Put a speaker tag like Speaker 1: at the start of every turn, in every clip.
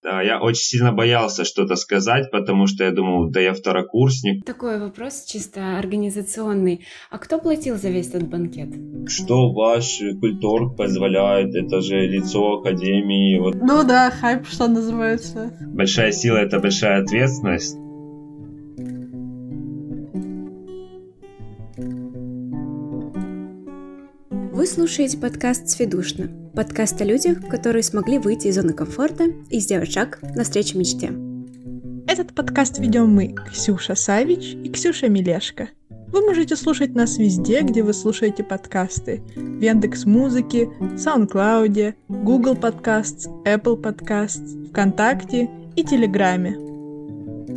Speaker 1: Да, я очень сильно боялся что-то сказать, потому что я думал, да я второкурсник.
Speaker 2: Такой вопрос чисто организационный. А кто платил за весь этот банкет?
Speaker 1: Что ваш культур позволяет? Это же лицо Академии. Вот.
Speaker 3: Ну да, хайп, что называется.
Speaker 1: Большая сила — это большая ответственность.
Speaker 2: Вы слушаете подкаст «Сведушно». Подкаст о людях, которые смогли выйти из зоны комфорта и сделать шаг навстречу мечте.
Speaker 3: Этот подкаст ведем мы, Ксюша Савич и Ксюша Милешко. Вы можете слушать нас везде, где вы слушаете подкасты. В Яндекс Музыке, SoundCloud, Google Podcasts, Apple Podcasts, ВКонтакте и Телеграме.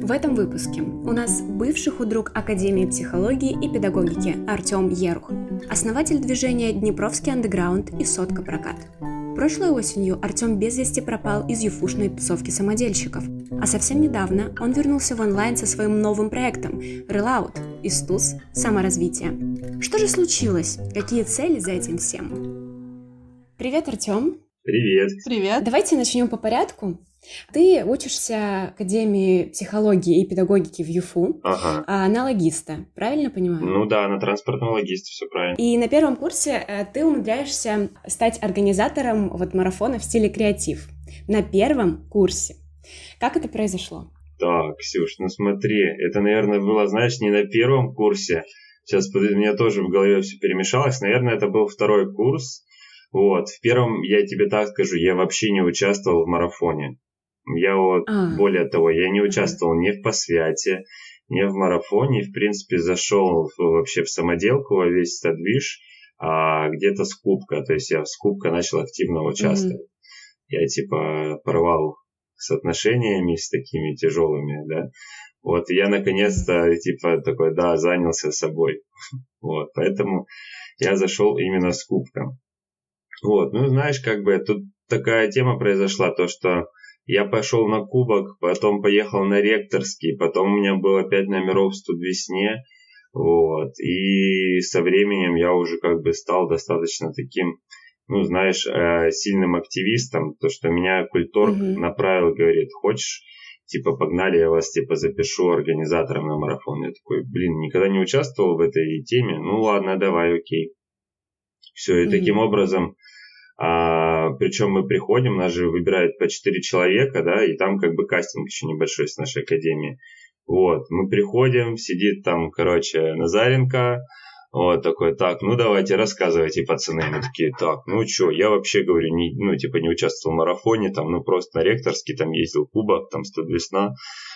Speaker 2: В этом выпуске у нас бывший худрук Академии психологии и педагогики Артем Ерух, основатель движения Днепровский андеграунд и Сотка прокат. Прошлой осенью Артем без вести пропал из юфушной тусовки самодельщиков, а совсем недавно он вернулся в онлайн со своим новым проектом Relout из ТУЗ «Саморазвитие». Что же случилось? Какие цели за этим всем? Привет, Артем.
Speaker 1: Привет.
Speaker 3: Привет.
Speaker 2: Давайте начнем по порядку. Ты учишься в Академии психологии и педагогики в ЮФУ,
Speaker 1: ага.
Speaker 2: а на логиста, правильно понимаю?
Speaker 1: Ну да, на транспортном логисте все правильно.
Speaker 2: И на первом курсе э, ты умудряешься стать организатором вот марафона в стиле креатив. На первом курсе. Как это произошло?
Speaker 1: Так, Ксюш, ну смотри, это, наверное, было, знаешь, не на первом курсе. Сейчас у меня тоже в голове все перемешалось. Наверное, это был второй курс. Вот, в первом, я тебе так скажу, я вообще не участвовал в марафоне. Я вот, а. более того, я не участвовал ни в посвяте, ни в марафоне, в принципе, зашел вообще в самоделку во весь этот движ, а где-то с кубка, то есть я с кубка начал активно участвовать. Mm-hmm. Я типа порвал с отношениями с такими тяжелыми, да. Вот, я наконец-то, типа, такой, да, занялся собой. Вот, поэтому я зашел именно с кубком. Вот, ну, знаешь, как бы тут такая тема произошла, то, что я пошел на кубок, потом поехал на ректорский, потом у меня было 5 номеров в студвесне, вот, и со временем я уже как бы стал достаточно таким, ну, знаешь, э, сильным активистом, то, что меня культур mm-hmm. направил, говорит, хочешь, типа, погнали, я вас, типа, запишу организатором на марафон. Я такой, блин, никогда не участвовал в этой теме, ну, ладно, давай, окей. Все, и mm-hmm. таким образом а, причем мы приходим, нас же выбирают по 4 человека, да, и там как бы кастинг еще небольшой с нашей академии. Вот, мы приходим, сидит там, короче, Назаренко, вот такой, так, ну давайте рассказывайте, пацаны. Мы такие, так, ну что, я вообще говорю, не, ну типа не участвовал в марафоне, там, ну просто на ректорский, там ездил кубок, там 100 весна.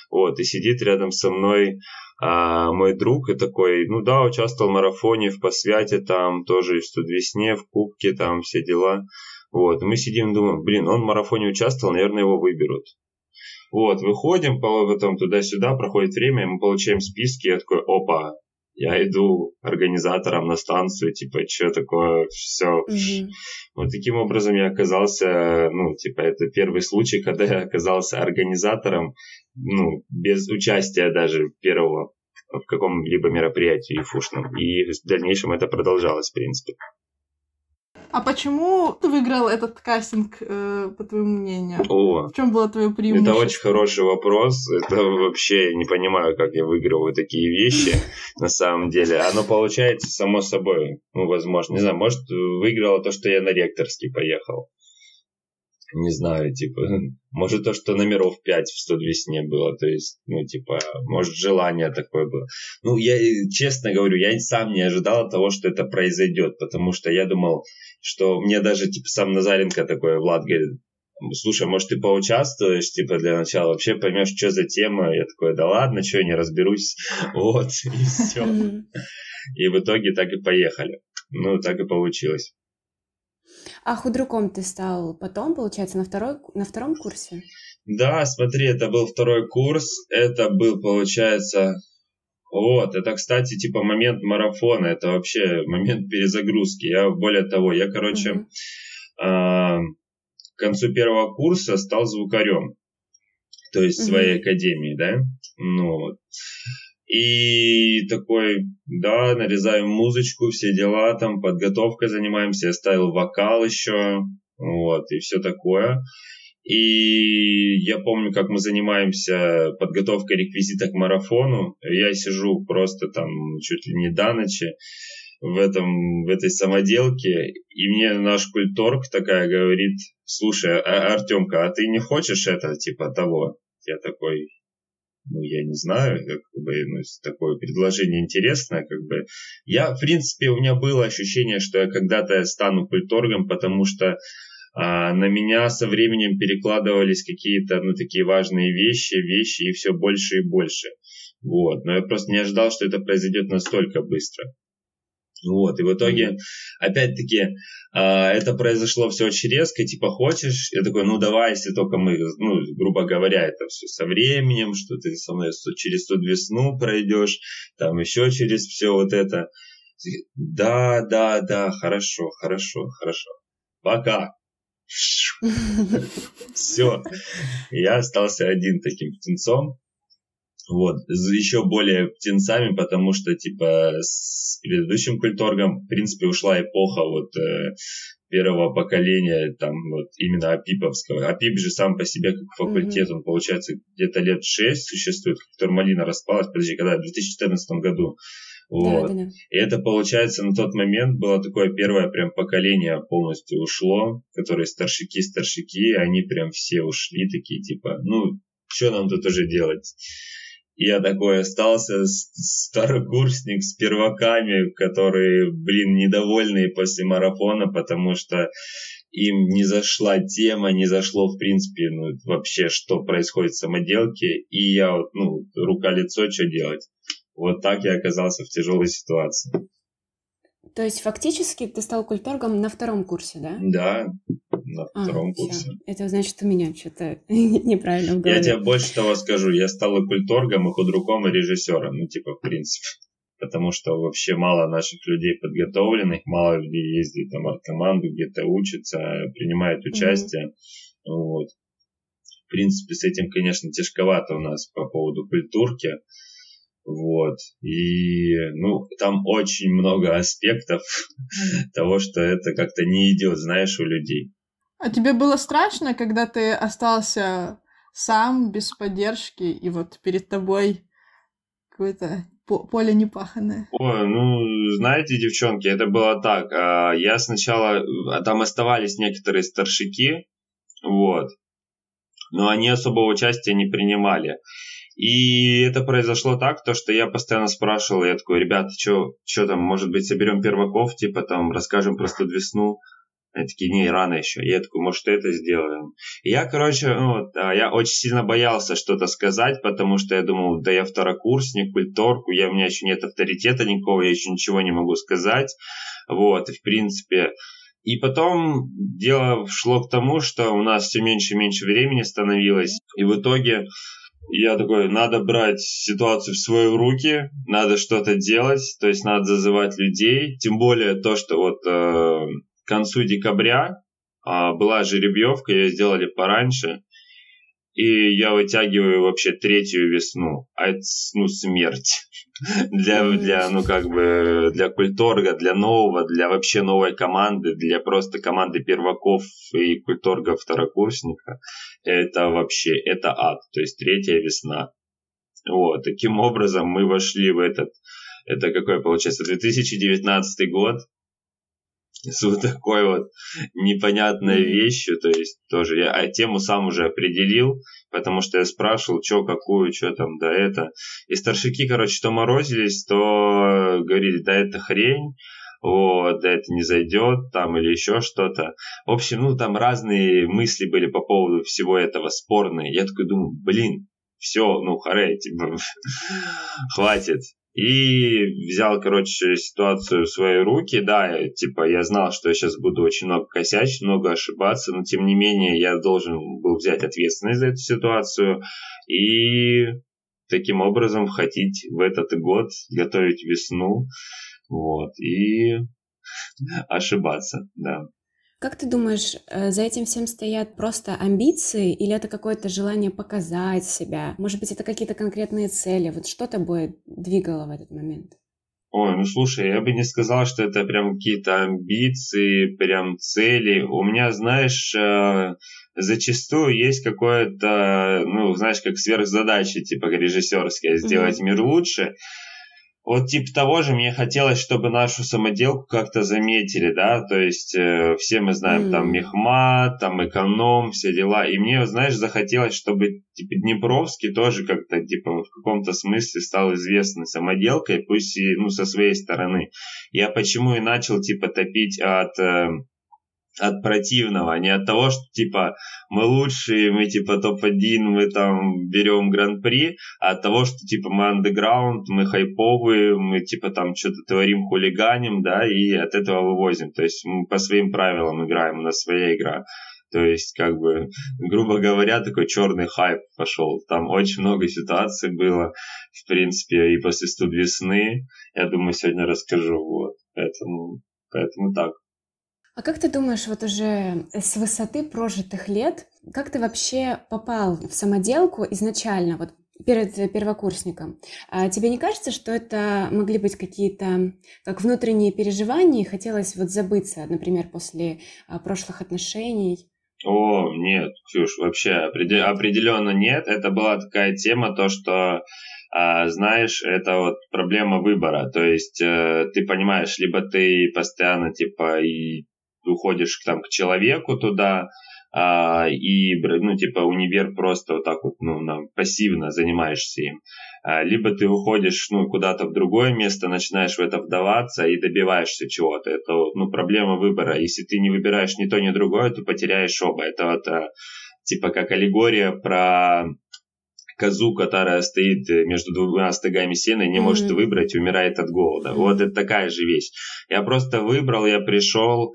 Speaker 1: Вот, и сидит рядом со мной а, мой друг и такой, ну да, участвовал в марафоне, в посвяте там, тоже в студвесне, в кубке там, все дела. Вот, мы сидим думаем, блин, он в марафоне участвовал, наверное, его выберут. Вот, выходим, потом туда-сюда, проходит время, и мы получаем списки, я такой, опа, я иду организатором на станцию, типа, что такое, все. Mm-hmm. Вот таким образом я оказался, ну, типа, это первый случай, когда я оказался организатором, ну, без участия даже первого в каком-либо мероприятии фушном. И в дальнейшем это продолжалось, в принципе.
Speaker 3: А почему ты выиграл этот кастинг, э, по твоему мнению?
Speaker 1: О,
Speaker 3: в чем было твое преимущество?
Speaker 1: Это очень хороший вопрос. Это вообще я не понимаю, как я выигрываю такие вещи на самом деле. Оно получается само собой. Ну, возможно. Не знаю, может, выиграло то, что я на ректорский поехал. Не знаю, типа, может то, что номеров 5 в 102 сне было, то есть, ну, типа, может желание такое было. Ну, я, честно говорю, я сам не ожидал того, что это произойдет, потому что я думал, что мне даже, типа, сам Назаренко такой, Влад, говорит, слушай, может, ты поучаствуешь, типа, для начала, вообще поймешь, что за тема. Я такой, да ладно, что, я не разберусь. Вот, и все. И в итоге так и поехали. Ну, так и получилось.
Speaker 2: А худруком ты стал потом, получается, на, второй, на втором курсе?
Speaker 1: Да, смотри, это был второй курс. Это был, получается, вот, это, кстати, типа момент марафона, это вообще момент перезагрузки. Я, более того, я, короче, mm-hmm. э, к концу первого курса стал звукарем, то есть mm-hmm. своей академии, да, ну вот. И такой, да, нарезаем музычку, все дела, там, подготовкой занимаемся, я ставил вокал еще, вот, и все такое. И я помню, как мы занимаемся подготовкой реквизита к марафону. Я сижу просто там чуть ли не до ночи в, этом, в этой самоделке, и мне наш культорг такая говорит, слушай, а, Артемка, а ты не хочешь это, типа того? Я такой, ну, я не знаю, как бы, ну, такое предложение интересное, как бы. Я, в принципе, у меня было ощущение, что я когда-то стану культоргом, потому что а на меня со временем перекладывались какие-то, ну, такие важные вещи, вещи и все больше и больше. Вот. Но я просто не ожидал, что это произойдет настолько быстро. Вот, и в итоге, опять-таки, а, это произошло все очень резко, типа, хочешь? Я такой, ну, давай, если только мы, ну, грубо говоря, это все со временем, что ты со мной через ту весну пройдешь, там еще через все вот это. Да, да, да, хорошо, хорошо, хорошо. Пока. Все. Я остался один таким птенцом. Вот. Еще более птенцами, потому что, типа, с предыдущим культоргом, в принципе, ушла эпоха вот э, первого поколения, там, вот, именно Апиповского. Апип же сам по себе, как факультет, mm-hmm. он, получается, где-то лет шесть существует, как Турмалина распалась, подожди, когда, в 2014 году. Вот. Да, да, да. И это, получается, на тот момент было такое первое прям поколение полностью ушло, которые старшики-старшики, они прям все ушли, такие типа, ну, что нам тут уже делать? Я такой остался старокурсник с перваками, которые, блин, недовольные после марафона, потому что им не зашла тема, не зашло, в принципе, ну, вообще, что происходит в самоделке. И я ну, рука-лицо, что делать? Вот так я оказался в тяжелой ситуации.
Speaker 2: То есть фактически ты стал культоргом на втором курсе, да?
Speaker 1: Да, на а, втором а, курсе. Все.
Speaker 2: Это значит, у меня что-то неправильно в голове.
Speaker 1: Я тебе больше того скажу, я стал и культоргом, и худруком, и режиссером, ну типа в принципе. Потому что вообще мало наших людей подготовленных, мало людей ездит там арт-команду, где-то учатся, принимают участие. Mm-hmm. Вот. В принципе, с этим, конечно, тяжковато у нас по поводу культурки. Вот. И, ну, там очень много аспектов того, что это как-то не идет, знаешь, у людей.
Speaker 3: А тебе было страшно, когда ты остался сам, без поддержки, и вот перед тобой какое-то поле непаханное?
Speaker 1: Ой, ну, знаете, девчонки, это было так. А, я сначала... А, там оставались некоторые старшики, вот. Но они особого участия не принимали. И это произошло так, то, что я постоянно спрашивал, я такой, ребята, что там, может быть, соберем перваков, типа там расскажем про студ весну. Они такие, не, рано еще. Я такой, может, это сделаем. И я, короче, ну, да, я очень сильно боялся что-то сказать, потому что я думал, да я второкурсник, культурку, я, у меня еще нет авторитета никакого, я еще ничего не могу сказать. Вот, и в принципе, и потом дело шло к тому, что у нас все меньше и меньше времени становилось. И в итоге я такой, надо брать ситуацию в свои руки, надо что-то делать, то есть надо зазывать людей, тем более то, что вот э, к концу декабря э, была жеребьевка, ее сделали пораньше, и я вытягиваю вообще третью весну, а это, ну, смерть. Для, для, ну, как бы, для культорга, для нового, для вообще новой команды, для просто команды перваков и культорга второкурсника, это вообще, это ад, то есть третья весна. Вот, таким образом мы вошли в этот, это какой получается, 2019 год, с вот такой вот непонятной вещью, то есть тоже я а тему сам уже определил, потому что я спрашивал, что, какую, что там, да это. И старшики, короче, то морозились, то говорили, да это хрень, вот, да это не зайдет, там, или еще что-то. В общем, ну, там разные мысли были по поводу всего этого спорные. Я такой думаю, блин, все, ну, харе, типа, хватит. И взял, короче, ситуацию в свои руки. Да, типа, я знал, что я сейчас буду очень много косячить, много ошибаться, но тем не менее я должен был взять ответственность за эту ситуацию и таким образом входить в этот год, готовить весну, вот, и ошибаться, да.
Speaker 2: Как ты думаешь, э, за этим всем стоят просто амбиции или это какое-то желание показать себя? Может быть, это какие-то конкретные цели? Вот что тобой двигало в этот момент?
Speaker 1: Ой, ну слушай, я бы не сказал, что это прям какие-то амбиции, прям цели. У меня, знаешь, э, зачастую есть какое-то, ну, знаешь, как сверхзадача, типа режиссерская, сделать mm-hmm. мир лучше. Вот типа того же мне хотелось, чтобы нашу самоделку как-то заметили, да, то есть э, все мы знаем mm. там мехмат, там эконом, все дела, и мне, знаешь, захотелось, чтобы типа Днепровский тоже как-то типа в каком-то смысле стал известной самоделкой, пусть и ну со своей стороны. Я почему и начал типа топить от э, от противного, а не от того, что типа мы лучшие, мы типа топ-1, мы там берем гран-при, а от того, что типа мы андеграунд, мы хайповые, мы типа там что-то творим, хулиганим, да, и от этого вывозим. То есть мы по своим правилам играем, у нас своя игра. То есть, как бы, грубо говоря, такой черный хайп пошел. Там очень много ситуаций было, в принципе, и после студ весны. Я думаю, сегодня расскажу. Вот. Поэтому, поэтому так.
Speaker 2: А как ты думаешь, вот уже с высоты прожитых лет, как ты вообще попал в самоделку изначально, вот перед первокурсником? А тебе не кажется, что это могли быть какие-то как внутренние переживания, и хотелось вот забыться, например, после а, прошлых отношений?
Speaker 1: О, нет, Ксюш, вообще определенно нет. Это была такая тема, то, что а, знаешь, это вот проблема выбора. То есть э, ты понимаешь, либо ты постоянно типа и уходишь там к человеку туда, а, и, ну, типа, универ просто вот так вот, ну, пассивно занимаешься им. А, либо ты уходишь, ну, куда-то в другое место, начинаешь в это вдаваться и добиваешься чего-то. Это, ну, проблема выбора. Если ты не выбираешь ни то, ни другое, то потеряешь оба. Это вот, а, типа, как аллегория про козу, которая стоит между двумя стогами сена и не mm-hmm. может выбрать, умирает от голода. Mm-hmm. Вот это такая же вещь. Я просто выбрал, я пришел,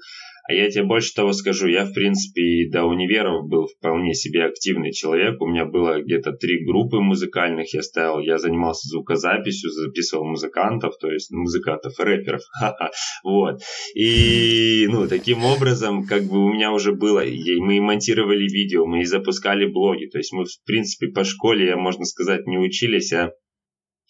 Speaker 1: а я тебе больше того скажу, я, в принципе, и до универов был вполне себе активный человек. У меня было где-то три группы музыкальных я ставил. Я занимался звукозаписью, записывал музыкантов, то есть музыкантов, рэперов. Вот. И, ну, таким образом, как бы у меня уже было, мы и монтировали видео, мы и запускали блоги. То есть мы, в принципе, по школе, можно сказать, не учились, а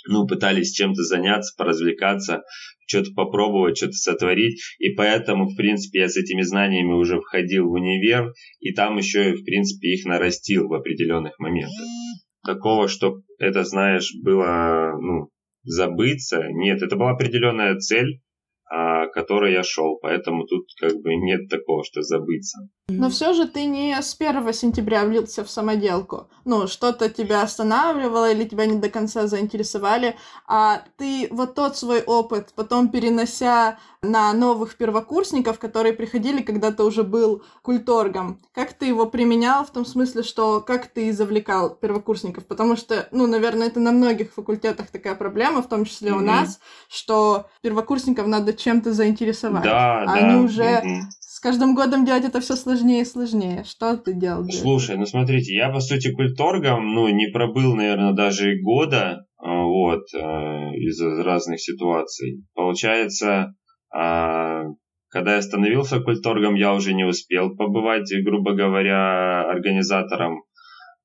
Speaker 1: ну, пытались чем-то заняться, поразвлекаться, что-то попробовать, что-то сотворить. И поэтому, в принципе, я с этими знаниями уже входил в универ, и там еще, в принципе, их нарастил в определенных моментах. Такого, что это, знаешь, было, ну, забыться, нет, это была определенная цель, которой я шел, поэтому тут как бы нет такого, что забыться.
Speaker 3: Но все же ты не с 1 сентября влился в самоделку. Ну, что-то тебя останавливало или тебя не до конца заинтересовали, а ты вот тот свой опыт, потом перенося на новых первокурсников, которые приходили, когда ты уже был культоргом, как ты его применял в том смысле, что как ты завлекал первокурсников? Потому что, ну, наверное, это на многих факультетах такая проблема, в том числе mm-hmm. у нас, что первокурсников надо чем-то заинтересовать.
Speaker 1: Да,
Speaker 3: а
Speaker 1: да.
Speaker 3: Они уже mm-hmm. с каждым годом делать это все сложнее и сложнее. Что ты делал?
Speaker 1: Слушай, ну смотрите, я по сути культоргом, ну, не пробыл, наверное, даже и года, а, вот, а, из-за разных ситуаций. Получается, а, когда я становился культоргом, я уже не успел побывать, грубо говоря, организатором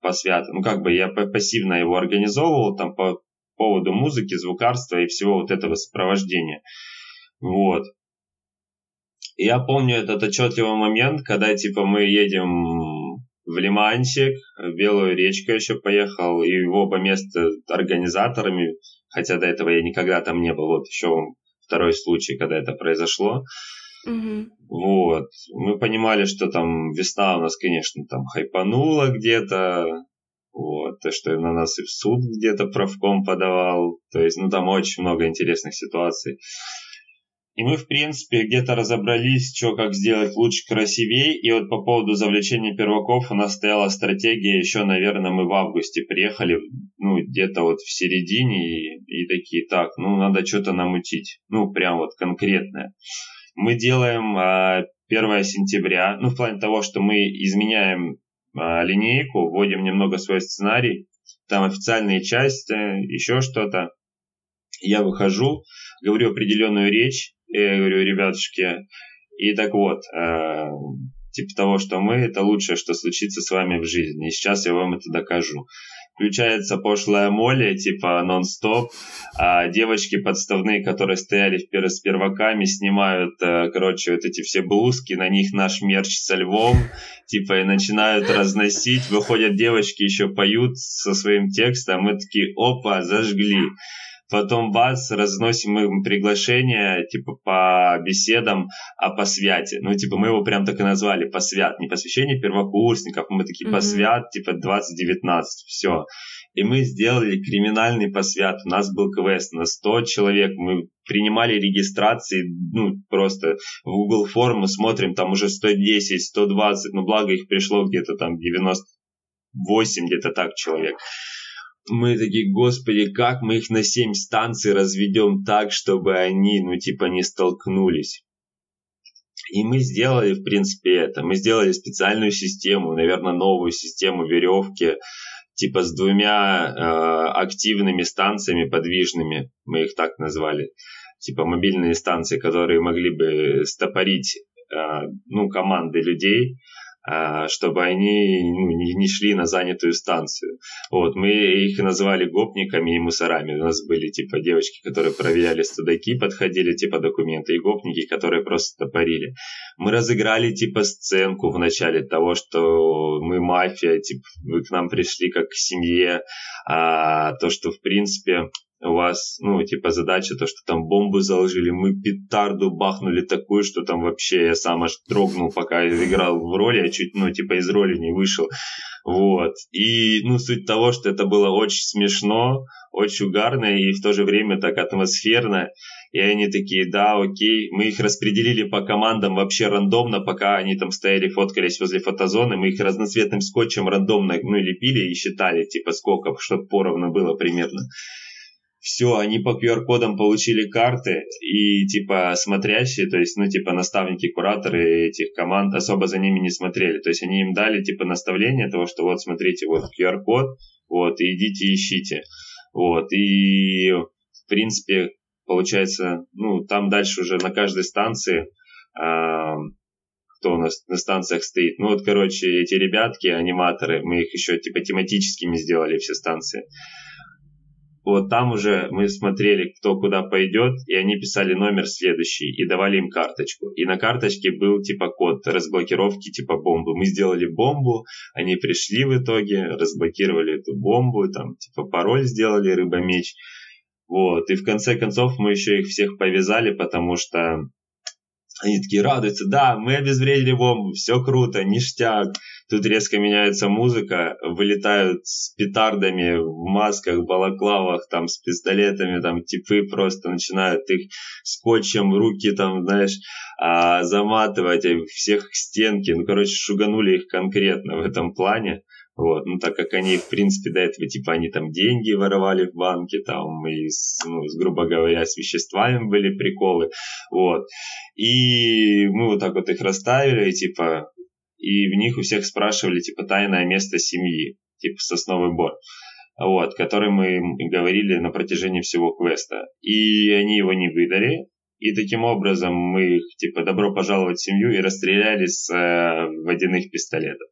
Speaker 1: посвята. Ну, как бы я пассивно его организовывал там по поводу музыки, звукарства и всего вот этого сопровождения. Вот. Я помню этот отчетливый момент, когда типа мы едем в Лимансик, в Белую речку еще поехал, и в оба места организаторами, хотя до этого я никогда там не был, вот еще второй случай, когда это произошло.
Speaker 2: Угу.
Speaker 1: Вот. Мы понимали, что там весна у нас, конечно, там хайпанула где-то. Вот. То, что на нас и в суд где-то правком подавал. То есть, ну, там очень много интересных ситуаций. И мы, в принципе, где-то разобрались, что как сделать лучше, красивее. И вот по поводу завлечения перваков у нас стояла стратегия еще, наверное, мы в августе приехали, ну, где-то вот в середине, и, и такие, так, ну, надо что-то намутить. Ну, прям вот конкретное. Мы делаем а, 1 сентября, ну, в плане того, что мы изменяем а, линейку, вводим немного свой сценарий, там официальные части, еще что-то. Я выхожу, говорю определенную речь, я говорю, ребятушки, и так вот, э, типа того, что мы это лучшее, что случится с вами в жизни. И сейчас я вам это докажу. включается пошлая моли, типа нон-стоп, а девочки подставные, которые стояли с перваками, снимают, э, короче, вот эти все блузки, на них наш мерч со львом, типа, и начинают разносить, выходят девочки, еще поют со своим текстом, мы такие, опа, зажгли. Потом бац, разносим им приглашение, типа, по беседам о посвяте. Ну, типа, мы его прям так и назвали, посвят. Не посвящение первокурсников, мы такие, посвят, типа, 2019, все. И мы сделали криминальный посвят. У нас был квест на 100 человек. Мы принимали регистрации, ну, просто в Google форму смотрим, там уже 110, 120, ну, благо их пришло где-то там 98, где-то так человек мы такие, господи, как мы их на семь станций разведем так, чтобы они, ну, типа, не столкнулись. И мы сделали, в принципе, это. Мы сделали специальную систему, наверное, новую систему веревки, типа с двумя э, активными станциями подвижными, мы их так назвали, типа мобильные станции, которые могли бы стопорить э, ну, команды людей, чтобы они ну, не, шли на занятую станцию. Вот, мы их называли гопниками и мусорами. У нас были типа девочки, которые проверяли студаки, подходили типа документы, и гопники, которые просто топорили. Мы разыграли типа сценку в начале того, что мы мафия, типа вы к нам пришли как к семье, а то, что в принципе у вас, ну, типа, задача то, что там бомбу заложили, мы петарду бахнули такую, что там вообще я сам аж трогнул, пока играл в роли, я чуть, ну, типа, из роли не вышел. Вот. И, ну, суть того, что это было очень смешно, очень угарно и в то же время так атмосферно. И они такие, да, окей. Мы их распределили по командам вообще рандомно, пока они там стояли, фоткались возле фотозоны. Мы их разноцветным скотчем рандомно, ну, лепили и считали, типа, сколько, чтобы поровну было примерно все, они по QR-кодам получили карты, и, типа, смотрящие, то есть, ну, типа, наставники, кураторы этих команд особо за ними не смотрели. То есть, они им дали, типа, наставление того, что вот, смотрите, вот QR-код, вот, и идите ищите. Вот, и, в принципе, получается, ну, там дальше уже на каждой станции, э, кто у нас на станциях стоит, ну, вот, короче, эти ребятки, аниматоры, мы их еще, типа, тематическими сделали, все станции, вот там уже мы смотрели, кто куда пойдет, и они писали номер следующий и давали им карточку. И на карточке был типа код разблокировки типа бомбы. Мы сделали бомбу, они пришли в итоге, разблокировали эту бомбу, там типа пароль сделали, рыба-меч. Вот, и в конце концов мы еще их всех повязали, потому что они такие радуются, да, мы обезвредили бомбу, все круто, ништяк. Тут резко меняется музыка, вылетают с петардами в масках, балаклавах, там с пистолетами, там типы просто начинают их скотчем руки там, знаешь, а, заматывать, всех к стенке. Ну, короче, шуганули их конкретно в этом плане. Вот, ну, так как они, в принципе, до этого, типа, они там деньги воровали в банке, там, и, с, ну, с, грубо говоря, с веществами были приколы, вот. И мы вот так вот их расставили, типа, и в них у всех спрашивали, типа, тайное место семьи, типа, сосновый бор, вот, который мы говорили на протяжении всего квеста. И они его не выдали, и таким образом мы их, типа, добро пожаловать в семью и расстреляли с э, водяных пистолетов.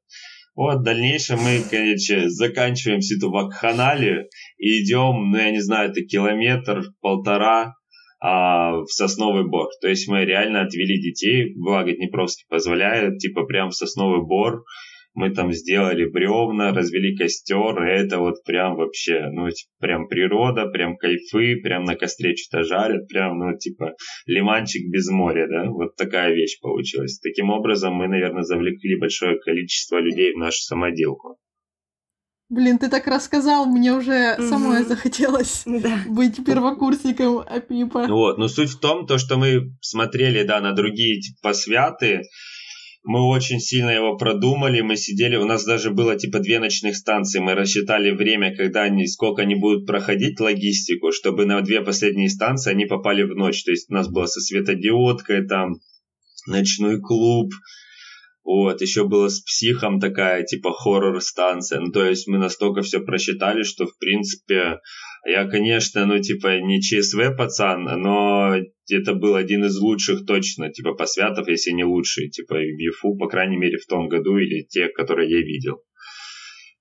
Speaker 1: Вот, в дальнейшем мы, короче, заканчиваем всю эту вакханалию и идем, ну, я не знаю, это километр, полтора а, в сосновый бор. То есть мы реально отвели детей, благо Днепровский позволяет, типа прям в сосновый бор, мы там сделали бревна, развели костер, и это вот прям вообще, ну, типа, прям природа, прям кайфы, прям на костре что-то жарят, прям, ну, типа, лиманчик без моря, да, вот такая вещь получилась. Таким образом, мы, наверное, завлекли большое количество людей в нашу самоделку.
Speaker 3: Блин, ты так рассказал, мне уже mm-hmm. самой захотелось да. быть первокурсником Апипа.
Speaker 1: Вот, но суть в том, то, что мы смотрели, да, на другие типа святы, мы очень сильно его продумали, мы сидели, у нас даже было типа две ночных станции, мы рассчитали время, когда они, сколько они будут проходить логистику, чтобы на две последние станции они попали в ночь, то есть у нас было со светодиодкой, там, ночной клуб, вот, еще было с психом такая, типа, хоррор-станция. Ну, то есть мы настолько все просчитали, что, в принципе, я, конечно, ну, типа, не ЧСВ пацан, но это был один из лучших точно, типа, посвятов, если не лучший, типа, в ЕФУ, по крайней мере, в том году, или те, которые я видел.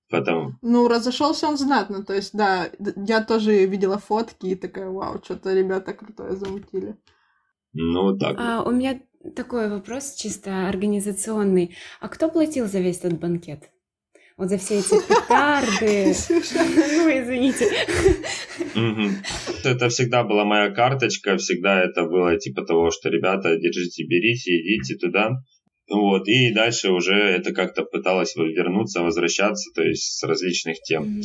Speaker 1: Потом...
Speaker 3: Ну, разошелся он знатно, то есть, да, я тоже видела фотки и такая, вау, что-то ребята крутое замутили.
Speaker 1: Ну, так.
Speaker 2: А, у меня такой вопрос чисто организационный. А кто платил за весь этот банкет? Вот за все эти петарды. Ну, извините.
Speaker 1: Это всегда была моя карточка, всегда это было типа того, что ребята, держите, берите, идите туда. Вот, и дальше уже это как-то пыталось вернуться, возвращаться, то есть с различных тем.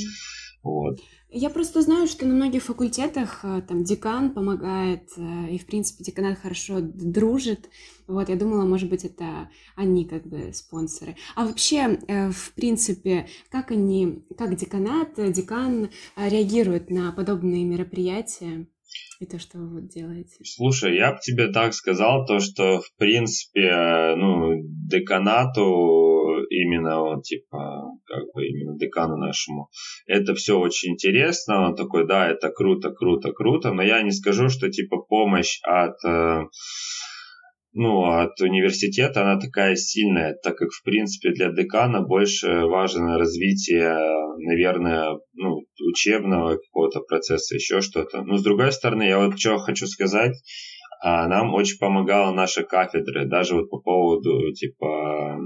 Speaker 1: Вот.
Speaker 2: Я просто знаю, что на многих факультетах э, там декан помогает, э, и, в принципе, деканат хорошо дружит. Вот, я думала, может быть, это они как бы спонсоры. А вообще, э, в принципе, как они, как деканат, декан реагирует на подобные мероприятия? И то, что вы вот делаете.
Speaker 1: Слушай, я бы тебе так сказал, то, что, в принципе, ну, деканату именно вот, типа, как бы именно декану нашему. Это все очень интересно, он такой, да, это круто, круто, круто, но я не скажу, что, типа, помощь от э, ну, от университета она такая сильная, так как, в принципе, для декана больше важно развитие, наверное, ну, учебного какого-то процесса, еще что-то. Но, с другой стороны, я вот что хочу сказать, а, нам очень помогала наша кафедра, даже вот по поводу, типа,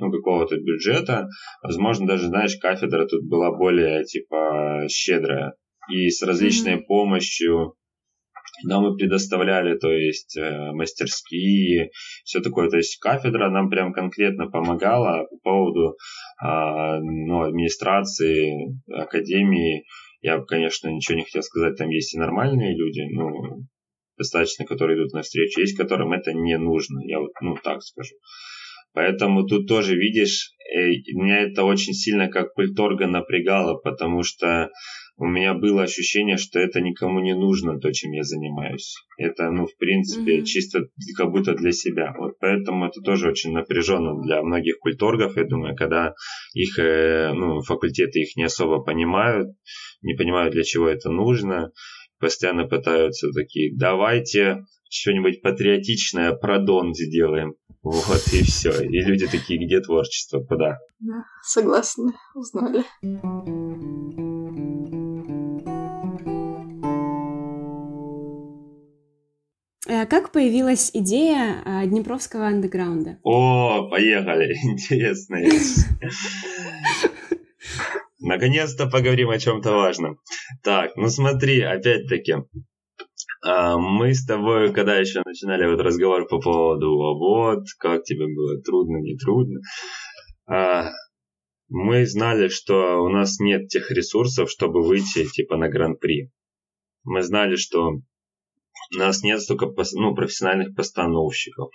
Speaker 1: ну, какого-то бюджета. Возможно, даже, знаешь, кафедра тут была более, типа, щедрая. И с различной mm-hmm. помощью нам и предоставляли, то есть, э, мастерские, все такое. То есть, кафедра нам прям конкретно помогала по поводу э, ну, администрации, академии. Я, конечно, ничего не хотел сказать, там есть и нормальные люди, ну, достаточно, которые идут навстречу, есть которым это не нужно, я вот, ну, так скажу. Поэтому тут тоже, видишь, э, меня это очень сильно как культорга напрягало, потому что у меня было ощущение, что это никому не нужно, то, чем я занимаюсь. Это, ну, в принципе, mm-hmm. чисто как будто для себя. Вот поэтому это тоже очень напряженно для многих культоргов, я думаю, когда их, э, ну, факультеты их не особо понимают, не понимают, для чего это нужно, постоянно пытаются такие, давайте что-нибудь патриотичное про Дон сделаем. Вот и все. И люди такие, где творчество, куда?
Speaker 3: Да, согласны, узнали.
Speaker 2: Э, как появилась идея э, Днепровского андеграунда?
Speaker 1: О, поехали! Интересно. Наконец-то поговорим о чем-то важном. Так, ну смотри, опять-таки, а, мы с тобой, когда еще начинали вот разговор по поводу вот, как тебе было трудно, не трудно, а, мы знали, что у нас нет тех ресурсов, чтобы выйти типа на гран-при. Мы знали, что у нас нет столько ну, профессиональных постановщиков.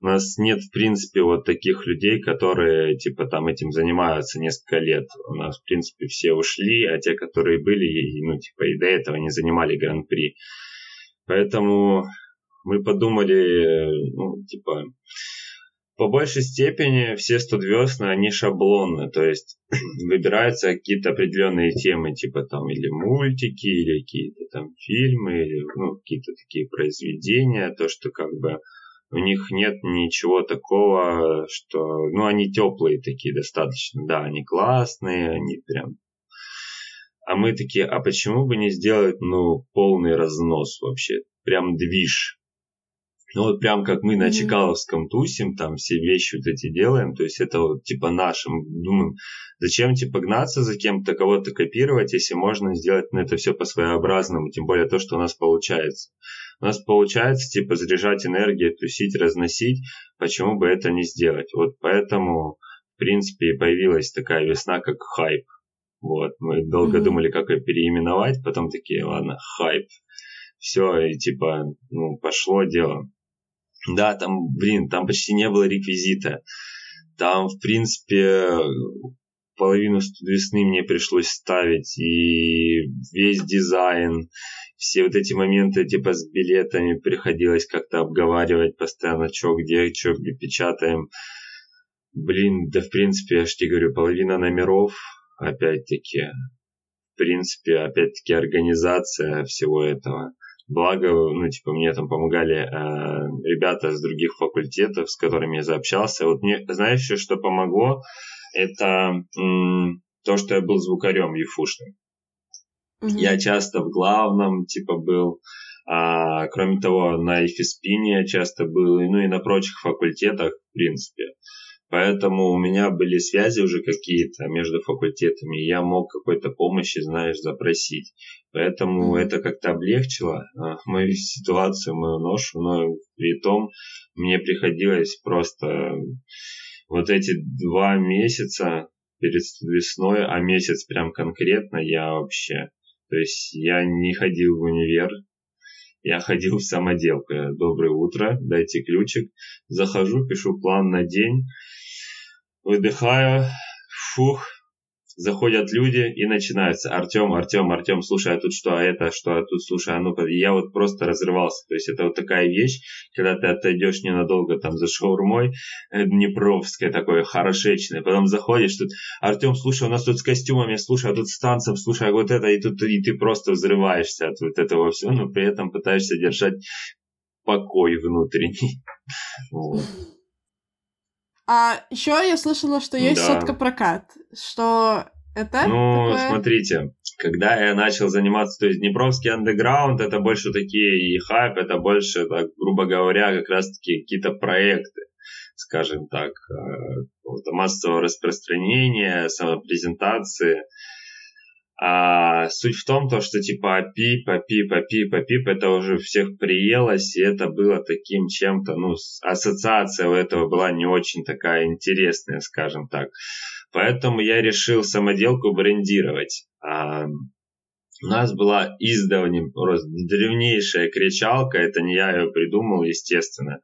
Speaker 1: У нас нет, в принципе, вот таких людей, которые, типа, там этим занимаются несколько лет. У нас, в принципе, все ушли, а те, которые были, ну, типа, и до этого не занимали гран-при. Поэтому мы подумали, ну, типа, по большей степени все студвесны, они шаблонны, то есть выбираются какие-то определенные темы, типа там или мультики, или какие-то там фильмы, или ну, какие-то такие произведения, то, что как бы у них нет ничего такого, что, ну, они теплые такие достаточно, да, они классные, они прям а мы такие, а почему бы не сделать, ну, полный разнос вообще? Прям движ. Ну вот прям как мы на Чекаловском тусим, там все вещи вот эти делаем, то есть это вот типа нашим, думаем, зачем типа гнаться за кем-то, кого-то копировать, если можно сделать ну, это все по-своеобразному, тем более то, что у нас получается. У нас получается типа заряжать энергию, тусить, разносить, почему бы это не сделать? Вот поэтому, в принципе, появилась такая весна, как хайп. Вот, мы долго mm-hmm. думали, как ее переименовать, потом такие, ладно, хайп. Все, и типа, ну, пошло дело. Да, там, блин, там почти не было реквизита. Там, в принципе, половину весны мне пришлось ставить, и весь дизайн, все вот эти моменты, типа, с билетами приходилось как-то обговаривать постоянно, что где, что где печатаем. Блин, да, в принципе, я же тебе говорю, половина номеров, опять-таки, в принципе, опять-таки, организация всего этого. Благо, ну, типа, мне там помогали э, ребята с других факультетов, с которыми я заобщался. Вот мне, знаешь, еще что помогло? Это м- то, что я был звукарем юфушным. Угу. Я часто в главном, типа, был. А, кроме того, на эфиспине я часто был, ну и на прочих факультетах, в принципе. Поэтому у меня были связи уже какие-то между факультетами, и я мог какой-то помощи, знаешь, запросить. Поэтому mm-hmm. это как-то облегчило а, мою ситуацию, мою ношу, но при том мне приходилось просто вот эти два месяца перед весной, а месяц прям конкретно я вообще, то есть я не ходил в универ, я ходил в самоделку. Доброе утро, дайте ключик. Захожу, пишу план на день, выдыхаю, фух, заходят люди и начинается Артем, Артем, Артем, слушай, а тут что, а это, что, а тут, слушай, а ну и я вот просто разрывался. То есть это вот такая вещь, когда ты отойдешь ненадолго там за шаурмой, э, Днепровская такое, хорошечное, потом заходишь, тут, Артем, слушай, у нас тут с костюмами, слушай, а тут с танцем, слушай, а вот это, и тут и ты просто взрываешься от вот этого всего, но при этом пытаешься держать покой внутренний. Вот.
Speaker 3: А еще я слышала, что есть да. сотка прокат. Что это?
Speaker 1: Ну, такое? смотрите, когда я начал заниматься, то есть Днепровский андеграунд, это больше такие и хайп, это больше, так, грубо говоря, как раз-таки какие-то проекты, скажем так, э, массового распространения, самопрезентации. А суть в том, то, что типа пип, пип, пип, пип, это уже всех приелось, и это было таким чем-то, ну, ассоциация у этого была не очень такая интересная, скажем так. Поэтому я решил самоделку брендировать. А, у нас была издавним, древнейшая кричалка, это не я ее придумал, естественно.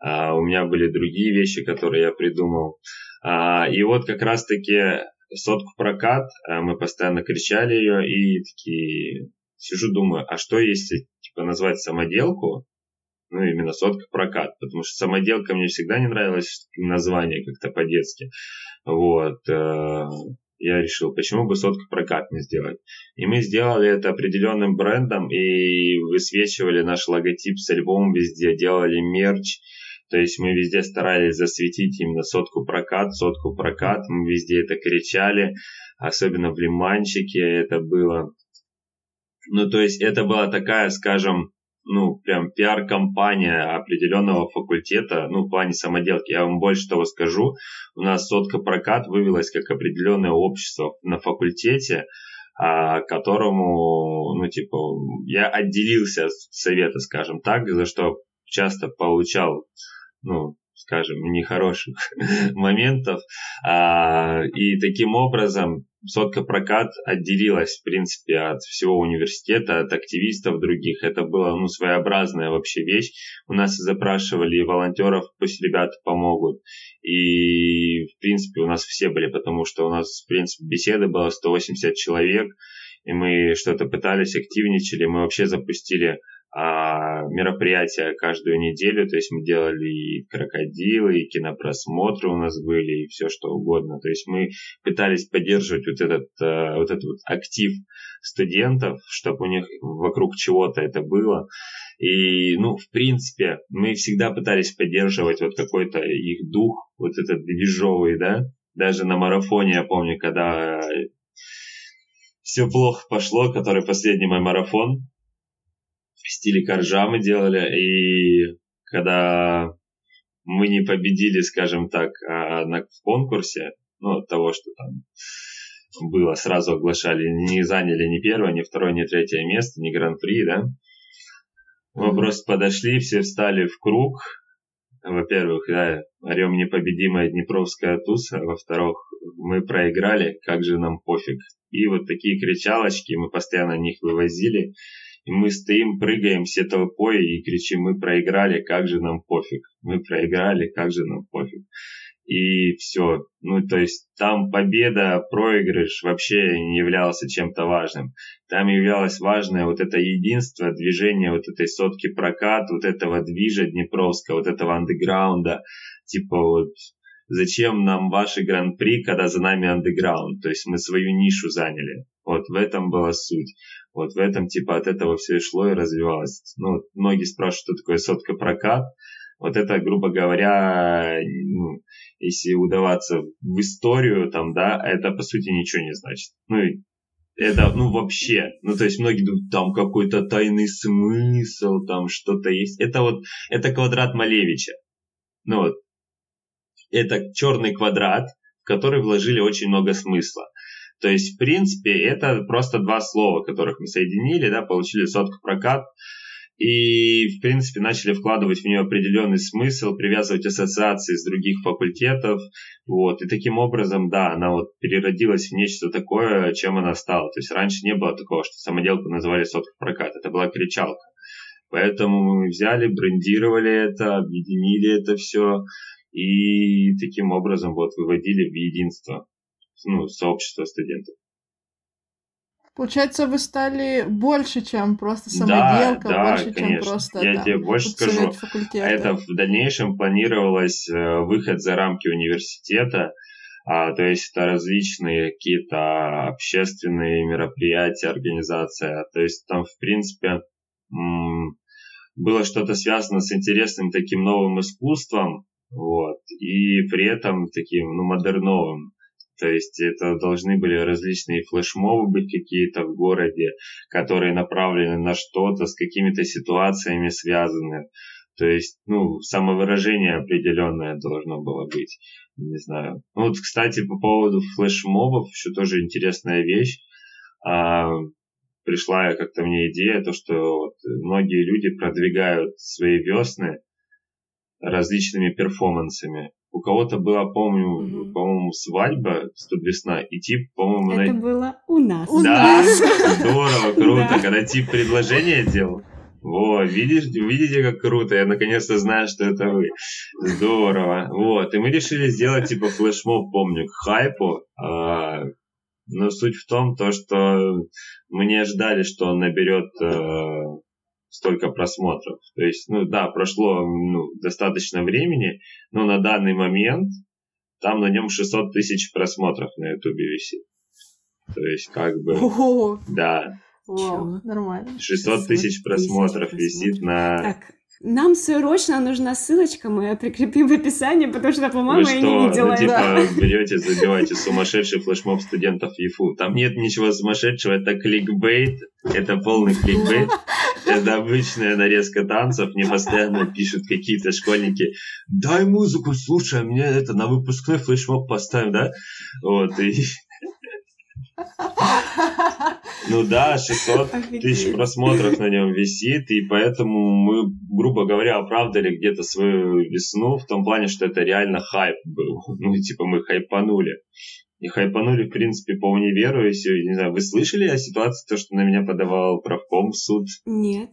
Speaker 1: А, у меня были другие вещи, которые я придумал. А, и вот как раз-таки сотку прокат, а мы постоянно кричали ее и такие сижу, думаю, а что если типа назвать самоделку, ну именно сотка прокат, потому что самоделка мне всегда не нравилось название как-то по-детски, вот, э, я решил, почему бы сотка прокат не сделать. И мы сделали это определенным брендом и высвечивали наш логотип с альбомом везде, делали мерч, то есть мы везде старались засветить именно сотку прокат, сотку прокат. Мы везде это кричали, особенно в Лиманчике это было. Ну, то есть это была такая, скажем, ну, прям пиар-компания определенного факультета, ну, в плане самоделки. Я вам больше того скажу, у нас сотка прокат вывелась как определенное общество на факультете, а, которому, ну, типа, я отделился от совета, скажем так, за что часто получал ну, скажем, нехороших моментов. А, и таким образом сотка прокат отделилась, в принципе, от всего университета, от активистов других. Это была, ну, своеобразная вообще вещь. У нас запрашивали волонтеров, пусть ребята помогут. И, в принципе, у нас все были, потому что у нас, в принципе, беседы было 180 человек, и мы что-то пытались, активничали. Мы вообще запустили а, мероприятия каждую неделю, то есть мы делали и крокодилы, и кинопросмотры у нас были, и все что угодно. То есть мы пытались поддерживать вот этот, э, вот этот вот актив студентов, чтобы у них вокруг чего-то это было. И, ну, в принципе, мы всегда пытались поддерживать вот какой-то их дух, вот этот движовый, да. Даже на марафоне, я помню, когда все плохо пошло, который последний мой марафон, в стиле коржа мы делали, и когда мы не победили, скажем так, а, на, в конкурсе, ну, от того, что там было, сразу оглашали, не заняли ни первое, ни второе, ни третье место, ни гран-при, да, мы mm-hmm. просто подошли, все встали в круг, во-первых, да, орем непобедимая Днепровская туса, во-вторых, мы проиграли, как же нам пофиг. И вот такие кричалочки, мы постоянно них вывозили, и мы стоим, прыгаем все толпой и кричим, мы проиграли, как же нам пофиг. Мы проиграли, как же нам пофиг. И все. Ну, то есть там победа, проигрыш вообще не являлся чем-то важным. Там являлось важное вот это единство, движение вот этой сотки прокат, вот этого движа Днепровского, вот этого андеграунда. Типа вот зачем нам ваши гран-при, когда за нами андеграунд? То есть мы свою нишу заняли. Вот в этом была суть. Вот в этом типа от этого все и шло и развивалось. Ну, многие спрашивают, что такое сотка прокат. Вот это, грубо говоря, ну, если удаваться в историю, там, да, это по сути ничего не значит. Ну, это, ну, вообще, ну, то есть многие думают, там какой-то тайный смысл, там что-то есть. Это вот, это квадрат Малевича. Ну вот, это черный квадрат, в который вложили очень много смысла. То есть, в принципе, это просто два слова, которых мы соединили, да, получили сотку прокат, и, в принципе, начали вкладывать в нее определенный смысл, привязывать ассоциации с других факультетов, вот, и таким образом, да, она вот переродилась в нечто такое, чем она стала. То есть раньше не было такого, что самоделку называли сотка прокат, это была кричалка. Поэтому мы взяли, брендировали это, объединили это все и таким образом вот выводили в единство ну, сообщество студентов.
Speaker 3: Получается, вы стали больше, чем просто самоделка,
Speaker 1: да,
Speaker 3: больше,
Speaker 1: да, конечно.
Speaker 3: чем просто
Speaker 1: Я
Speaker 3: там,
Speaker 1: тебе больше скажу,
Speaker 3: факультета.
Speaker 1: это в дальнейшем планировалось э, выход за рамки университета, а, то есть это различные какие-то общественные мероприятия, организация. То есть там, в принципе, было что-то связано с интересным таким новым искусством, вот, и при этом таким, ну, модерновым. То есть это должны были различные флешмобы быть какие-то в городе, которые направлены на что-то, с какими-то ситуациями связаны. То есть, ну, самовыражение определенное должно было быть. Не знаю. Ну, вот, кстати, по поводу флешмобов, еще тоже интересная вещь. А, пришла как-то мне идея, то, что вот многие люди продвигают свои весны различными перформансами. У кого-то была, помню, угу. по-моему, свадьба, весна, и тип, по-моему...
Speaker 2: Это на... было у нас.
Speaker 1: У да, нас. здорово, круто, да. когда тип предложение делал. Во, видишь, видите, как круто, я наконец-то знаю, что это вы. Здорово. Вот, и мы решили сделать, типа, флешмоб, помню, к хайпу. А, но суть в том, то, что мы не ожидали, что он наберет а, столько просмотров. То есть, ну да, прошло ну, достаточно времени, но на данный момент там на нем 600 тысяч просмотров на ютубе висит. То есть, как бы...
Speaker 3: Ого!
Speaker 1: Да.
Speaker 3: Вау, нормально.
Speaker 1: 600 тысяч просмотров висит на...
Speaker 2: Так, нам срочно нужна ссылочка, мы ее прикрепим в описании, потому что, по-моему, я не видела.
Speaker 1: Ну, типа, да. берете, забиваете сумасшедший флешмоб студентов ЕФУ. Там нет ничего сумасшедшего, это кликбейт, это полный кликбейт. Это обычная нарезка танцев, мне постоянно пишут какие-то школьники, дай музыку, слушай, а мне это на выпускной флешмоб поставим, да? Вот, и ну да, 600 тысяч просмотров на нем висит, и поэтому мы, грубо говоря, оправдали где-то свою весну в том плане, что это реально хайп был. Ну, типа мы хайпанули. И хайпанули, в принципе, по универу, если, не знаю, вы слышали о ситуации, то, что на меня подавал правком в суд?
Speaker 2: Нет.